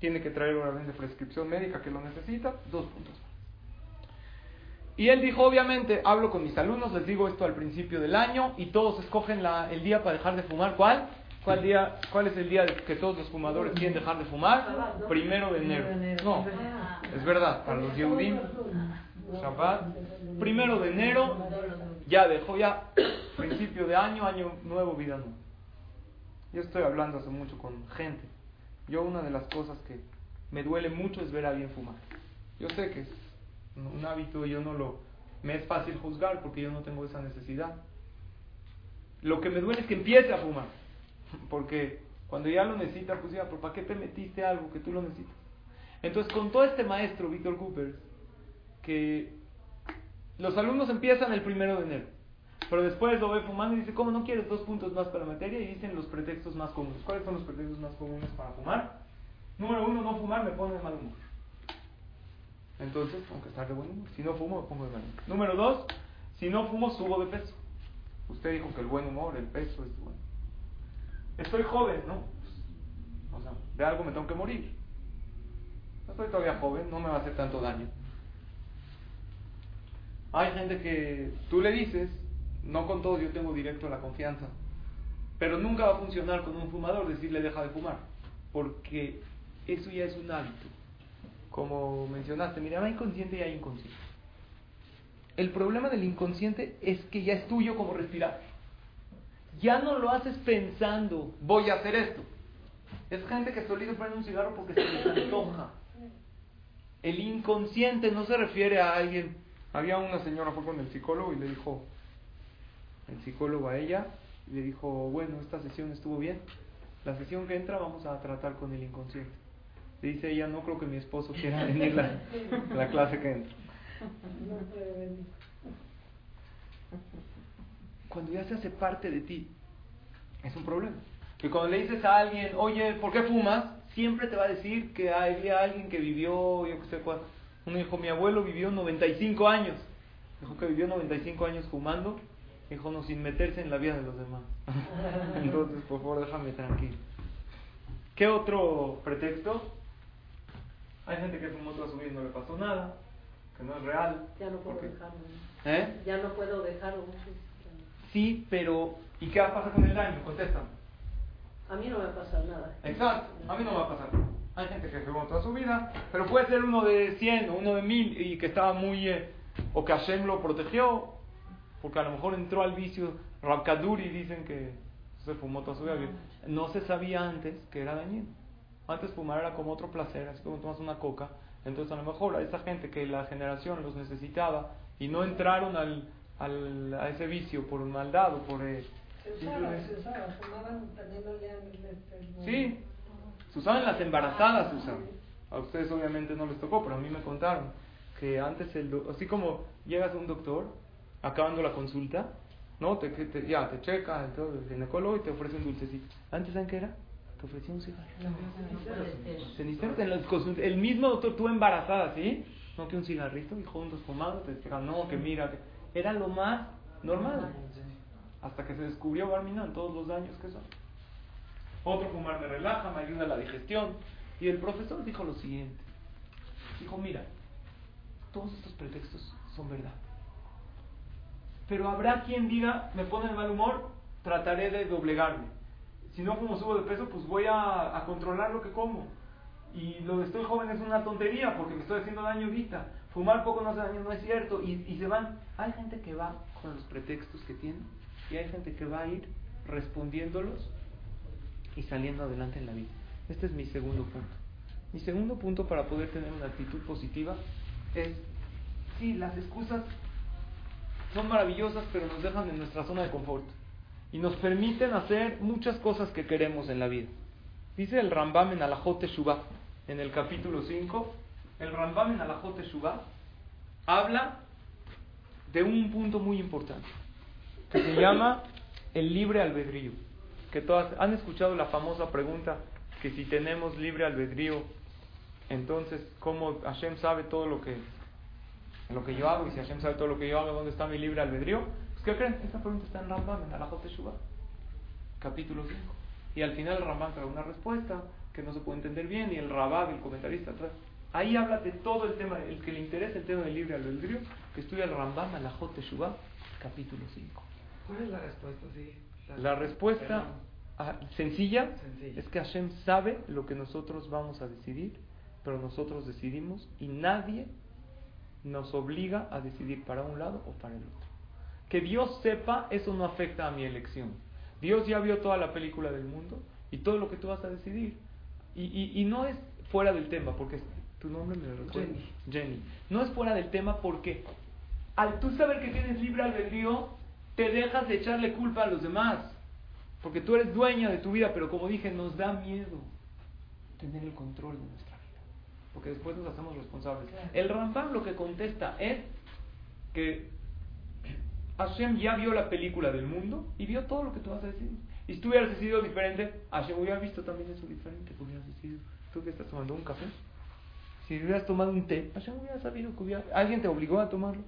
tiene que traer una vez de prescripción médica que lo necesita, dos puntos más. Y él dijo, obviamente, hablo con mis alumnos, les digo esto al principio del año y todos escogen la- el día para dejar de fumar. ¿Cuál? ¿Cuál, día, ¿Cuál es el día que todos los fumadores quieren dejar de fumar? Primero de enero. No, es verdad, para los Yehudim, Shabbat, primero de enero, ya dejó ya principio de año, año nuevo, vida nueva. Yo estoy hablando hace mucho con gente. Yo una de las cosas que me duele mucho es ver a alguien fumar. Yo sé que es un hábito, yo no lo... Me es fácil juzgar porque yo no tengo esa necesidad. Lo que me duele es que empiece a fumar. Porque cuando ya lo necesita, pues ya, ¿pero ¿para qué te metiste algo que tú lo necesitas? Entonces, con todo este maestro, Víctor Cooper, que los alumnos empiezan el primero de enero, pero después lo ve fumando y dice, ¿cómo no quieres dos puntos más para materia? Y dicen los pretextos más comunes. ¿Cuáles son los pretextos más comunes para fumar? Número uno, no fumar me pone de mal humor. Entonces, tengo que estar de buen humor. Si no fumo, me pongo de mal humor. Número dos, si no fumo, subo de peso. Usted dijo que el buen humor, el peso es bueno. Estoy joven, ¿no? O sea, de algo me tengo que morir. Estoy todavía joven, no me va a hacer tanto daño. Hay gente que tú le dices, no con todos yo tengo directo la confianza, pero nunca va a funcionar con un fumador decirle deja de fumar, porque eso ya es un hábito. como mencionaste, mira, hay consciente y hay inconsciente. El problema del inconsciente es que ya es tuyo como respirar. Ya no lo haces pensando, voy a hacer esto. Es gente que solito prende un cigarro porque se les antoja. El inconsciente no se refiere a alguien. Había una señora, fue con el psicólogo y le dijo, el psicólogo a ella, le dijo, bueno, esta sesión estuvo bien. La sesión que entra vamos a tratar con el inconsciente. Dice ella, no creo que mi esposo quiera venir la, la clase que entra. Cuando ya se hace parte de ti, es un problema. Que cuando le dices a alguien, oye, ¿por qué fumas? Siempre te va a decir que había alguien que vivió, yo qué sé cuál. Uno dijo, mi abuelo vivió 95 años. Dijo que vivió 95 años fumando. Dijo, no, sin meterse en la vida de los demás. Entonces, por favor, déjame tranquilo. ¿Qué otro pretexto? Hay gente que fumó toda su vida y no le pasó nada, que no es real. Ya no puedo dejarlo. ¿Eh? Ya no puedo dejarlo. Sí, pero ¿y qué va a pasar con el daño? Contéstame. A mí no me va a pasar nada. Exacto, a mí no me va a pasar. Hay gente que fumó toda su vida, pero puede ser uno de 100 o uno de 1000 y que estaba muy... Eh, o que Hashem lo protegió, porque a lo mejor entró al vicio. Rabkaduri dicen que se fumó toda su vida. No se sabía antes que era dañino. Antes fumar era como otro placer, así como tomas una coca. Entonces a lo mejor a esa gente que la generación los necesitaba y no entraron al, al, a ese vicio por maldad o por... Eh, Se usaba, se usaba, fumaban también olían el, el, Sí, se usaban las embarazadas, se usaban. A ustedes obviamente no les tocó, pero a mí me contaron que antes, el, do- así como llegas a un doctor, acabando la consulta, ¿no? Te, te- ya, te checa, el ginecólogo y te ofrece un dulcecito. Antes, ¿saben qué era? Te ofrecía un cigarro. Cenicero, consultas- el mismo doctor, tú embarazada, ¿sí? No que un cigarrito, hijo, un desfumado, te explica, no, que mira, que era lo más normal. Hasta que se descubrió Barminan todos los daños que son. Otro fumar me relaja, me ayuda a la digestión. Y el profesor dijo lo siguiente. Dijo, mira, todos estos pretextos son verdad. Pero habrá quien diga, me pone de mal humor, trataré de doblegarme. Si no como subo de peso, pues voy a, a controlar lo que como. Y lo de estoy joven es una tontería porque me estoy haciendo daño ahorita. Fumar poco no hace daño, no es cierto. Y, y se van. Hay gente que va con los pretextos que tiene y hay gente que va a ir respondiéndolos y saliendo adelante en la vida. Este es mi segundo punto. Mi segundo punto para poder tener una actitud positiva es, sí, las excusas son maravillosas, pero nos dejan en nuestra zona de confort y nos permiten hacer muchas cosas que queremos en la vida. Dice el Rambam en Alajot Teshuvah, en el capítulo 5, el Rambam en Alajot Teshuvah habla de un punto muy importante que se llama el libre albedrío. Que todas han escuchado la famosa pregunta que si tenemos libre albedrío, entonces cómo Hashem sabe todo lo que lo que yo hago y si Hashem sabe todo lo que yo hago, ¿dónde está mi libre albedrío? Pues ¿qué creen? Esta pregunta está en Rambam, en Alajot Teshuvah, capítulo 5. Y al final Rambam trae una respuesta que no se puede entender bien y el Rabab, el comentarista, trae. Ahí habla de todo el tema, el que le interesa el tema del libre albedrío, que estudia el Rambam, Alajot Teshuvah, capítulo 5. ¿Cuál es la respuesta? Sí. La respuesta ah, sencilla Sencilla. es que Hashem sabe lo que nosotros vamos a decidir, pero nosotros decidimos y nadie nos obliga a decidir para un lado o para el otro. Que Dios sepa, eso no afecta a mi elección. Dios ya vio toda la película del mundo y todo lo que tú vas a decidir. Y, y, y no es fuera del tema, porque tu nombre me lo recuerda. Jenny. Jenny. No es fuera del tema porque al tú saber que tienes libre albedrío, te dejas de echarle culpa a los demás. Porque tú eres dueña de tu vida, pero como dije, nos da miedo tener el control de nuestra vida. Porque después nos hacemos responsables. El Rambam lo que contesta es que Hashem ya vio la película del mundo y vio todo lo que tú vas a decir. Y si tú hubieras decidido diferente, Hashem hubiera visto también eso diferente. que hubieras decidido. ¿Tú que estás tomando un café? Si hubieras tomado un té, Hashem hubiera sabido que hubiera... Alguien te obligó a tomarlo.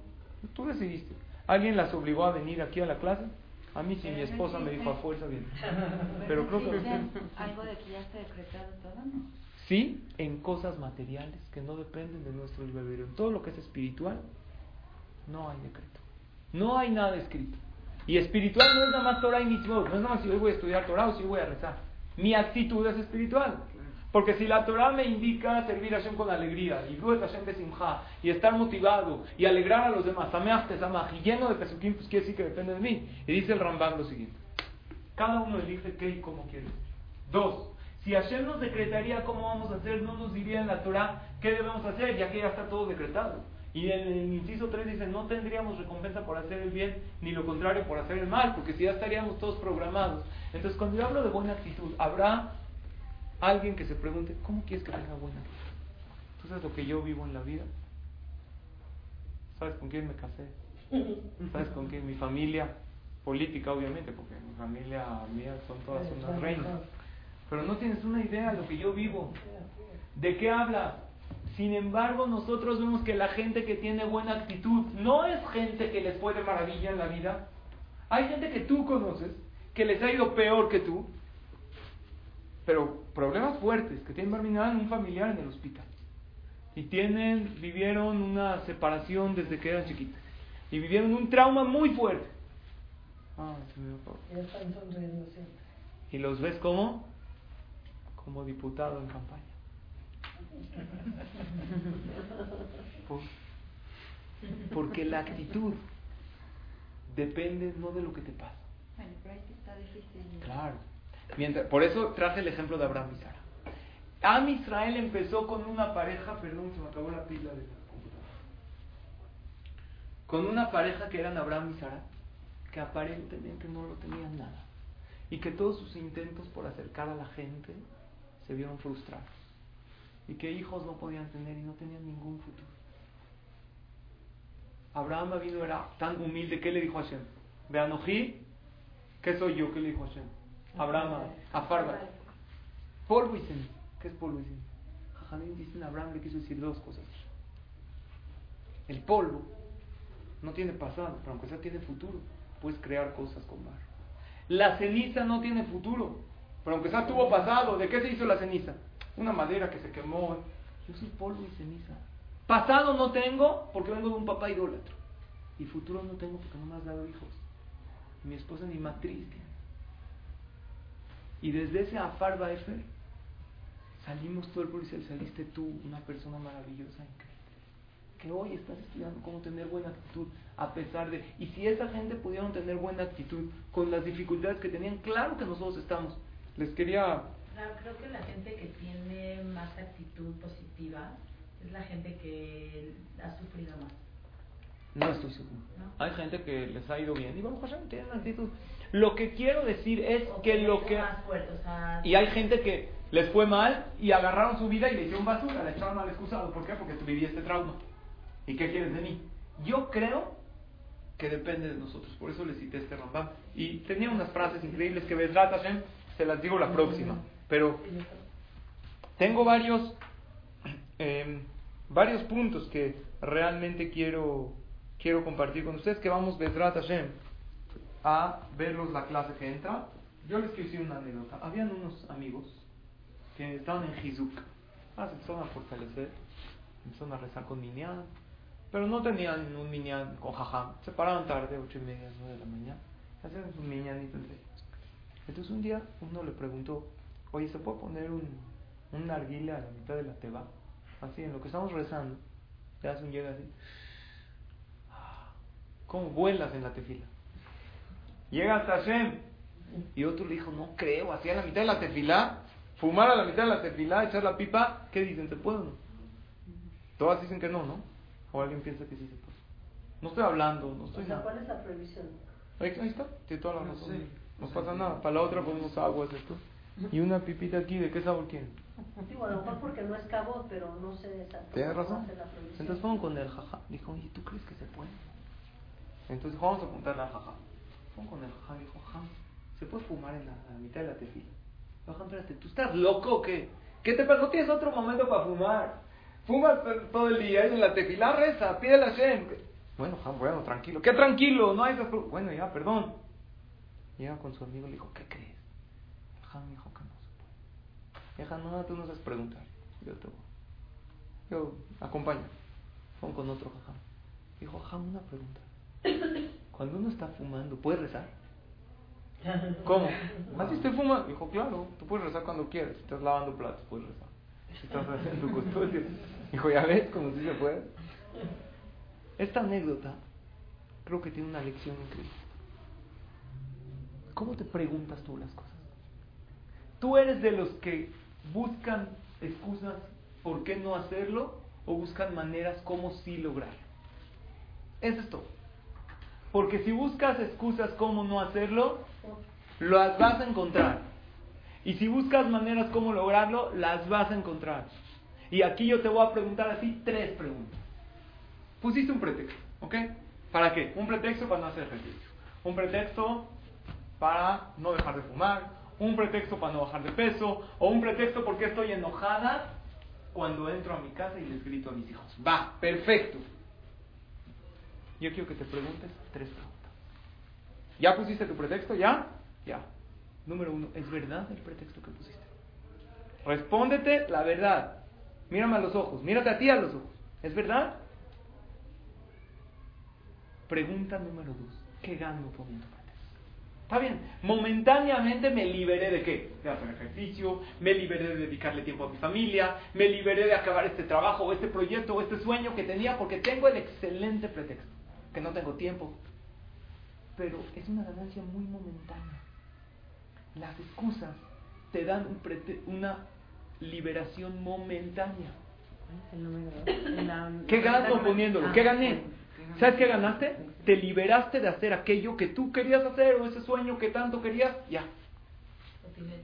Tú decidiste. ¿Alguien las obligó a venir aquí a la clase? A mí sí, mi esposa me dijo a fuerza bien. Pero creo que... Algo de que ya está decretado todo, ¿no? Sí, en cosas materiales que no dependen de nuestro libre albedrío. En todo lo que es espiritual, no hay decreto. No hay nada escrito. Y espiritual no es nada más Torah y mitzvot. No es nada más si hoy voy a estudiar Torah o si voy a rezar. Mi actitud es espiritual. Porque si la Torah me indica servir a Hashem con alegría, y Hashem besimha, y estar motivado, y alegrar a los demás, y lleno de pesukim, pues quiere decir que depende de mí. Y dice el Rambam lo siguiente. Cada uno elige qué y cómo quiere. Dos, si Hashem nos decretaría cómo vamos a hacer, no nos diría en la Torah qué debemos hacer, ya que ya está todo decretado. Y en el inciso 3 dice, no tendríamos recompensa por hacer el bien, ni lo contrario por hacer el mal, porque si ya estaríamos todos programados. Entonces, cuando yo hablo de buena actitud, habrá alguien que se pregunte, ¿cómo quieres que tenga buena actitud? ¿Tú sabes lo que yo vivo en la vida? ¿Sabes con quién me casé? ¿Sabes con quién? Mi familia política, obviamente, porque mi familia mía son todas unas reinas. Pero no tienes una idea de lo que yo vivo. ¿De qué habla? Sin embargo, nosotros vemos que la gente que tiene buena actitud no es gente que les puede maravilla en la vida. Hay gente que tú conoces, que les ha ido peor que tú, pero problemas fuertes, que tienen en un familiar en el hospital. Y tienen, vivieron una separación desde que eran chiquitos. Y vivieron un trauma muy fuerte. Ah, y los ves como, como diputado en campaña. porque la actitud depende no de lo que te pasa. Claro. Mientras, por eso traje el ejemplo de Abraham y Sara. Am Israel empezó con una pareja, perdón, se me acabó la pila de la computadora. Con una pareja que eran Abraham y Sara, que aparentemente no lo tenían nada. Y que todos sus intentos por acercar a la gente se vieron frustrados. Y que hijos no podían tener y no tenían ningún futuro. Abraham vino era tan humilde, ¿qué le dijo a Hashem? Veanojí, ¿qué soy yo? ¿Qué le dijo Hashem? Abraham, a Farba. Polvo y ceniza. ¿Qué es y ceniza? Jajamín dicen Abraham le quiso decir dos cosas. El polvo no tiene pasado, pero aunque sea tiene futuro. Puedes crear cosas con barro. La ceniza no tiene futuro, pero aunque sea tuvo pasado. ¿De qué se hizo la ceniza? Una madera que se quemó. Yo soy polvo y ceniza. Pasado no tengo porque vengo de un papá idólatro. Y futuro no tengo porque no me has dado hijos. Mi esposa ni matriz tiene. Y desde ese Afar Baefer salimos todo el y saliste tú, una persona maravillosa, increíble. Que hoy estás estudiando cómo tener buena actitud a pesar de... Y si esa gente pudieron tener buena actitud con las dificultades que tenían, claro que nosotros estamos. Les quería... Claro, creo que la gente que tiene más actitud positiva es la gente que ha sufrido más. No estoy seguro. Hay gente que les ha ido bien y bueno, pues tienen actitud. Lo que quiero decir es que lo que... y hay gente que les fue mal y agarraron su vida y le hicieron basura, le echaron al excusado. ¿Por qué? Porque tú viví este trauma. ¿Y qué quieres de mí? Yo creo que depende de nosotros. Por eso le cité este Rambam. Y tenía unas frases increíbles que Besrat Hashem se las digo la próxima. Pero tengo varios, em, varios puntos que realmente quiero, quiero compartir con ustedes que vamos Besrat Hashem a verlos la clase que entra. Yo les quiero decir una anécdota. Habían unos amigos que estaban en Hizuk. Ah, se empezaron a fortalecer, empezaron a rezar con Minyan, pero no tenían un Minyan con jajam. Se paraban tarde, ocho y media, nueve de la mañana, hacían su Minyanito entre ellos. Entonces un día uno le preguntó, oye, ¿se puede poner un, un narguile a la mitad de la teba? Así, en lo que estamos rezando, te hace un llega así. Ah, ¿Cómo vuelas en la tefila? Llega hasta Hashem. Y otro le dijo, no creo, así a la mitad de la tefilá, fumar a la mitad de la tefilá, echar la pipa, ¿qué dicen? ¿Se puede o no? Todas dicen que no, ¿no? O alguien piensa que sí se puede. No estoy hablando, no estoy o sea, ¿Cuál es la prohibición? Ahí, está, tiene toda la razón. No pasa nada. Para la otra ponemos agua, es esto. Y una pipita aquí, ¿de qué sabor quieren? Digo, a lo mejor porque no es cabo, pero no sé exactamente. Tienes razón. Entonces fueron con el jaja. Dijo, oye, ¿tú crees que se puede? Entonces vamos a apuntar la jaja con el jajam dijo, jajam, ¿se puede fumar en la, mitad de la tefila? Jajam, espérate, ¿tú estás loco o qué? ¿Qué te pasó? ¿Tienes otro momento para fumar? Fumas todo el día en la tefila, reza, pide la Shem. Bueno, jajam, bueno, tranquilo. ¿Qué tranquilo? No hay Bueno, ya, perdón. Llega con su amigo y le dijo, ¿qué crees? El jajam dijo que no se puede. Jajam, no, tú no sabes preguntar. Yo te voy. Yo, acompaño. Fue con otro jajam. Dijo, jajam, una pregunta. Cuando uno está fumando, ¿puede rezar? ¿Cómo? Así estoy fumando. Dijo, claro, tú puedes rezar cuando quieras. Si estás lavando platos, puedes rezar. Si estás haciendo custodia. Dijo, ya ves, como si se puede. Esta anécdota creo que tiene una lección increíble. ¿Cómo te preguntas tú las cosas? ¿Tú eres de los que buscan excusas por qué no hacerlo o buscan maneras como sí lograrlo? Eso es todo. Porque si buscas excusas cómo no hacerlo, las vas a encontrar. Y si buscas maneras cómo lograrlo, las vas a encontrar. Y aquí yo te voy a preguntar así tres preguntas. Pusiste un pretexto, ¿ok? ¿Para qué? Un pretexto para no hacer ejercicio. Un pretexto para no dejar de fumar. Un pretexto para no bajar de peso. O un pretexto porque estoy enojada cuando entro a mi casa y les grito a mis hijos. Va, perfecto. Yo quiero que te preguntes tres preguntas. ¿Ya pusiste tu pretexto? ¿Ya? Ya. Número uno, ¿es verdad el pretexto que pusiste? Respóndete la verdad. Mírame a los ojos, mírate a ti a los ojos. ¿Es verdad? Pregunta número dos, ¿qué gano poniendo pretexto? Está bien, momentáneamente me liberé de qué? De hacer ejercicio, me liberé de dedicarle tiempo a mi familia, me liberé de acabar este trabajo o este proyecto o este sueño que tenía porque tengo el excelente pretexto, que no tengo tiempo. Pero es una ganancia muy momentánea. Las excusas te dan una liberación momentánea. ¿Qué gano poniéndolo? ¿Qué gané? ¿Sabes qué ganaste? Te liberaste de hacer aquello que tú querías hacer o ese sueño que tanto querías. Ya.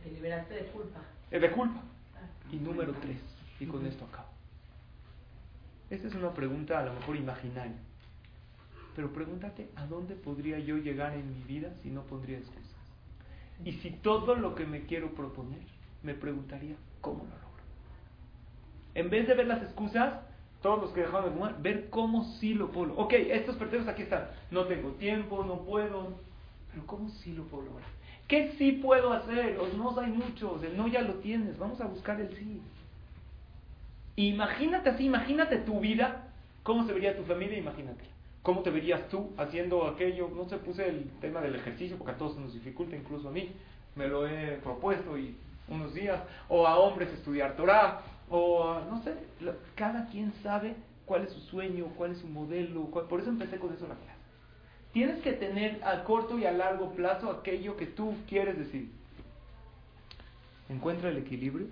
Te liberaste de culpa. Eh, de culpa. Y número tres, y con esto acabo. Esta es una pregunta a lo mejor imaginaria. Pero pregúntate a dónde podría yo llegar en mi vida si no pondría excusas. Y si todo lo que me quiero proponer, me preguntaría cómo lo logro. En vez de ver las excusas, todos los que dejaron de fumar, ver cómo sí lo puedo. Ok, estos pretextos aquí están. No tengo tiempo, no puedo. Pero cómo sí lo puedo lograr. ¿Qué sí puedo hacer? Los no hay muchos, el no ya lo tienes. Vamos a buscar el sí. Imagínate así, imagínate tu vida. ¿Cómo se vería tu familia? Imagínate. ¿Cómo te verías tú haciendo aquello? No sé, puse el tema del ejercicio porque a todos nos dificulta, incluso a mí. Me lo he propuesto y unos días. O a hombres estudiar Torah. O no sé, cada quien sabe cuál es su sueño, cuál es su modelo. por eso empecé con eso la clase. Tienes que tener a corto y a largo plazo aquello que tú quieres decir. Encuentra el equilibrio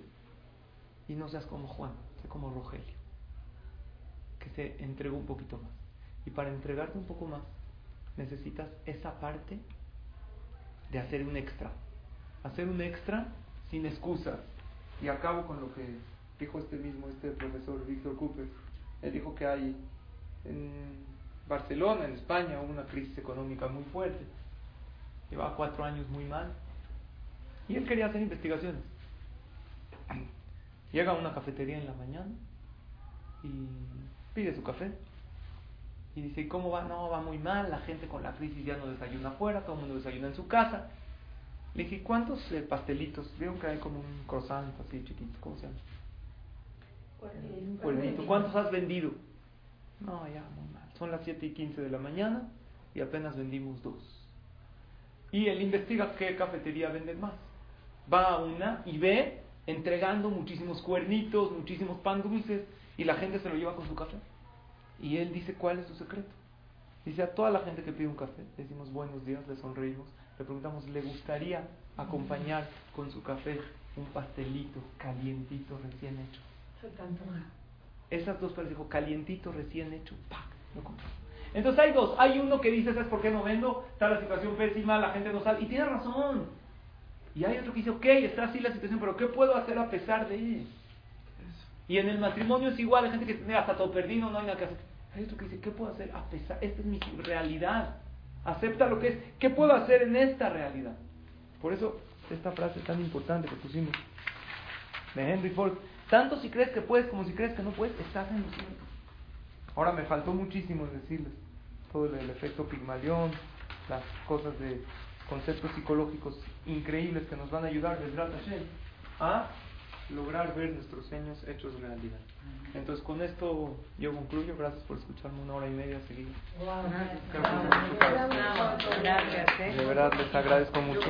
y no seas como Juan, sé como Rogelio, que se entregó un poquito más. Y para entregarte un poco más, necesitas esa parte de hacer un extra. Hacer un extra sin excusas. Y acabo con lo que dijo este mismo, este profesor Víctor Cooper. Él dijo que hay en Barcelona, en España, una crisis económica muy fuerte. Llevaba cuatro años muy mal. Y él quería hacer investigaciones. Llega a una cafetería en la mañana y pide su café. Y dice, ¿cómo va? No, va muy mal, la gente con la crisis ya no desayuna afuera, todo el mundo desayuna en su casa. Le dije, ¿cuántos eh, pastelitos? Veo que hay como un croissant así chiquito, ¿cómo se llama? Cuernito. ¿Cuántos has vendido? No, ya, muy mal. Son las 7 y 15 de la mañana y apenas vendimos dos. Y él investiga qué cafetería venden más. Va a una y ve entregando muchísimos cuernitos, muchísimos pan dulces y la gente se lo lleva con su café. Y él dice cuál es su secreto. Dice a toda la gente que pide un café, decimos buenos días, le sonreímos, le preguntamos, ¿le gustaría acompañar con su café un pastelito calientito recién hecho? Esas dos cosas dijo, calientito recién hecho, ¡pac! Lo Entonces hay dos, hay uno que dice, ¿sabes por qué no vendo? Está la situación pésima, la gente no sale, y tiene razón. Y hay otro que dice, ok, está así la situación, pero ¿qué puedo hacer a pesar de eso? Y en el matrimonio es igual, hay gente que tiene hasta todo perdido, no hay nada que hacer. Hay otro que dice, ¿qué puedo hacer a pesar? Esta es mi realidad. Acepta lo que es. ¿Qué puedo hacer en esta realidad? Por eso esta frase es tan importante que pusimos de Henry Ford. Tanto si crees que puedes como si crees que no puedes, estás en lo cierto. Ahora me faltó muchísimo decirles todo el, efecto Pigmalión, las cosas de conceptos psicológicos increíbles que nos van a ayudar, a lograr ver nuestros sueños hechos realidad. Entonces con esto yo concluyo. Gracias por escucharme una hora y media seguida. Gracias. De verdad les agradezco mucho.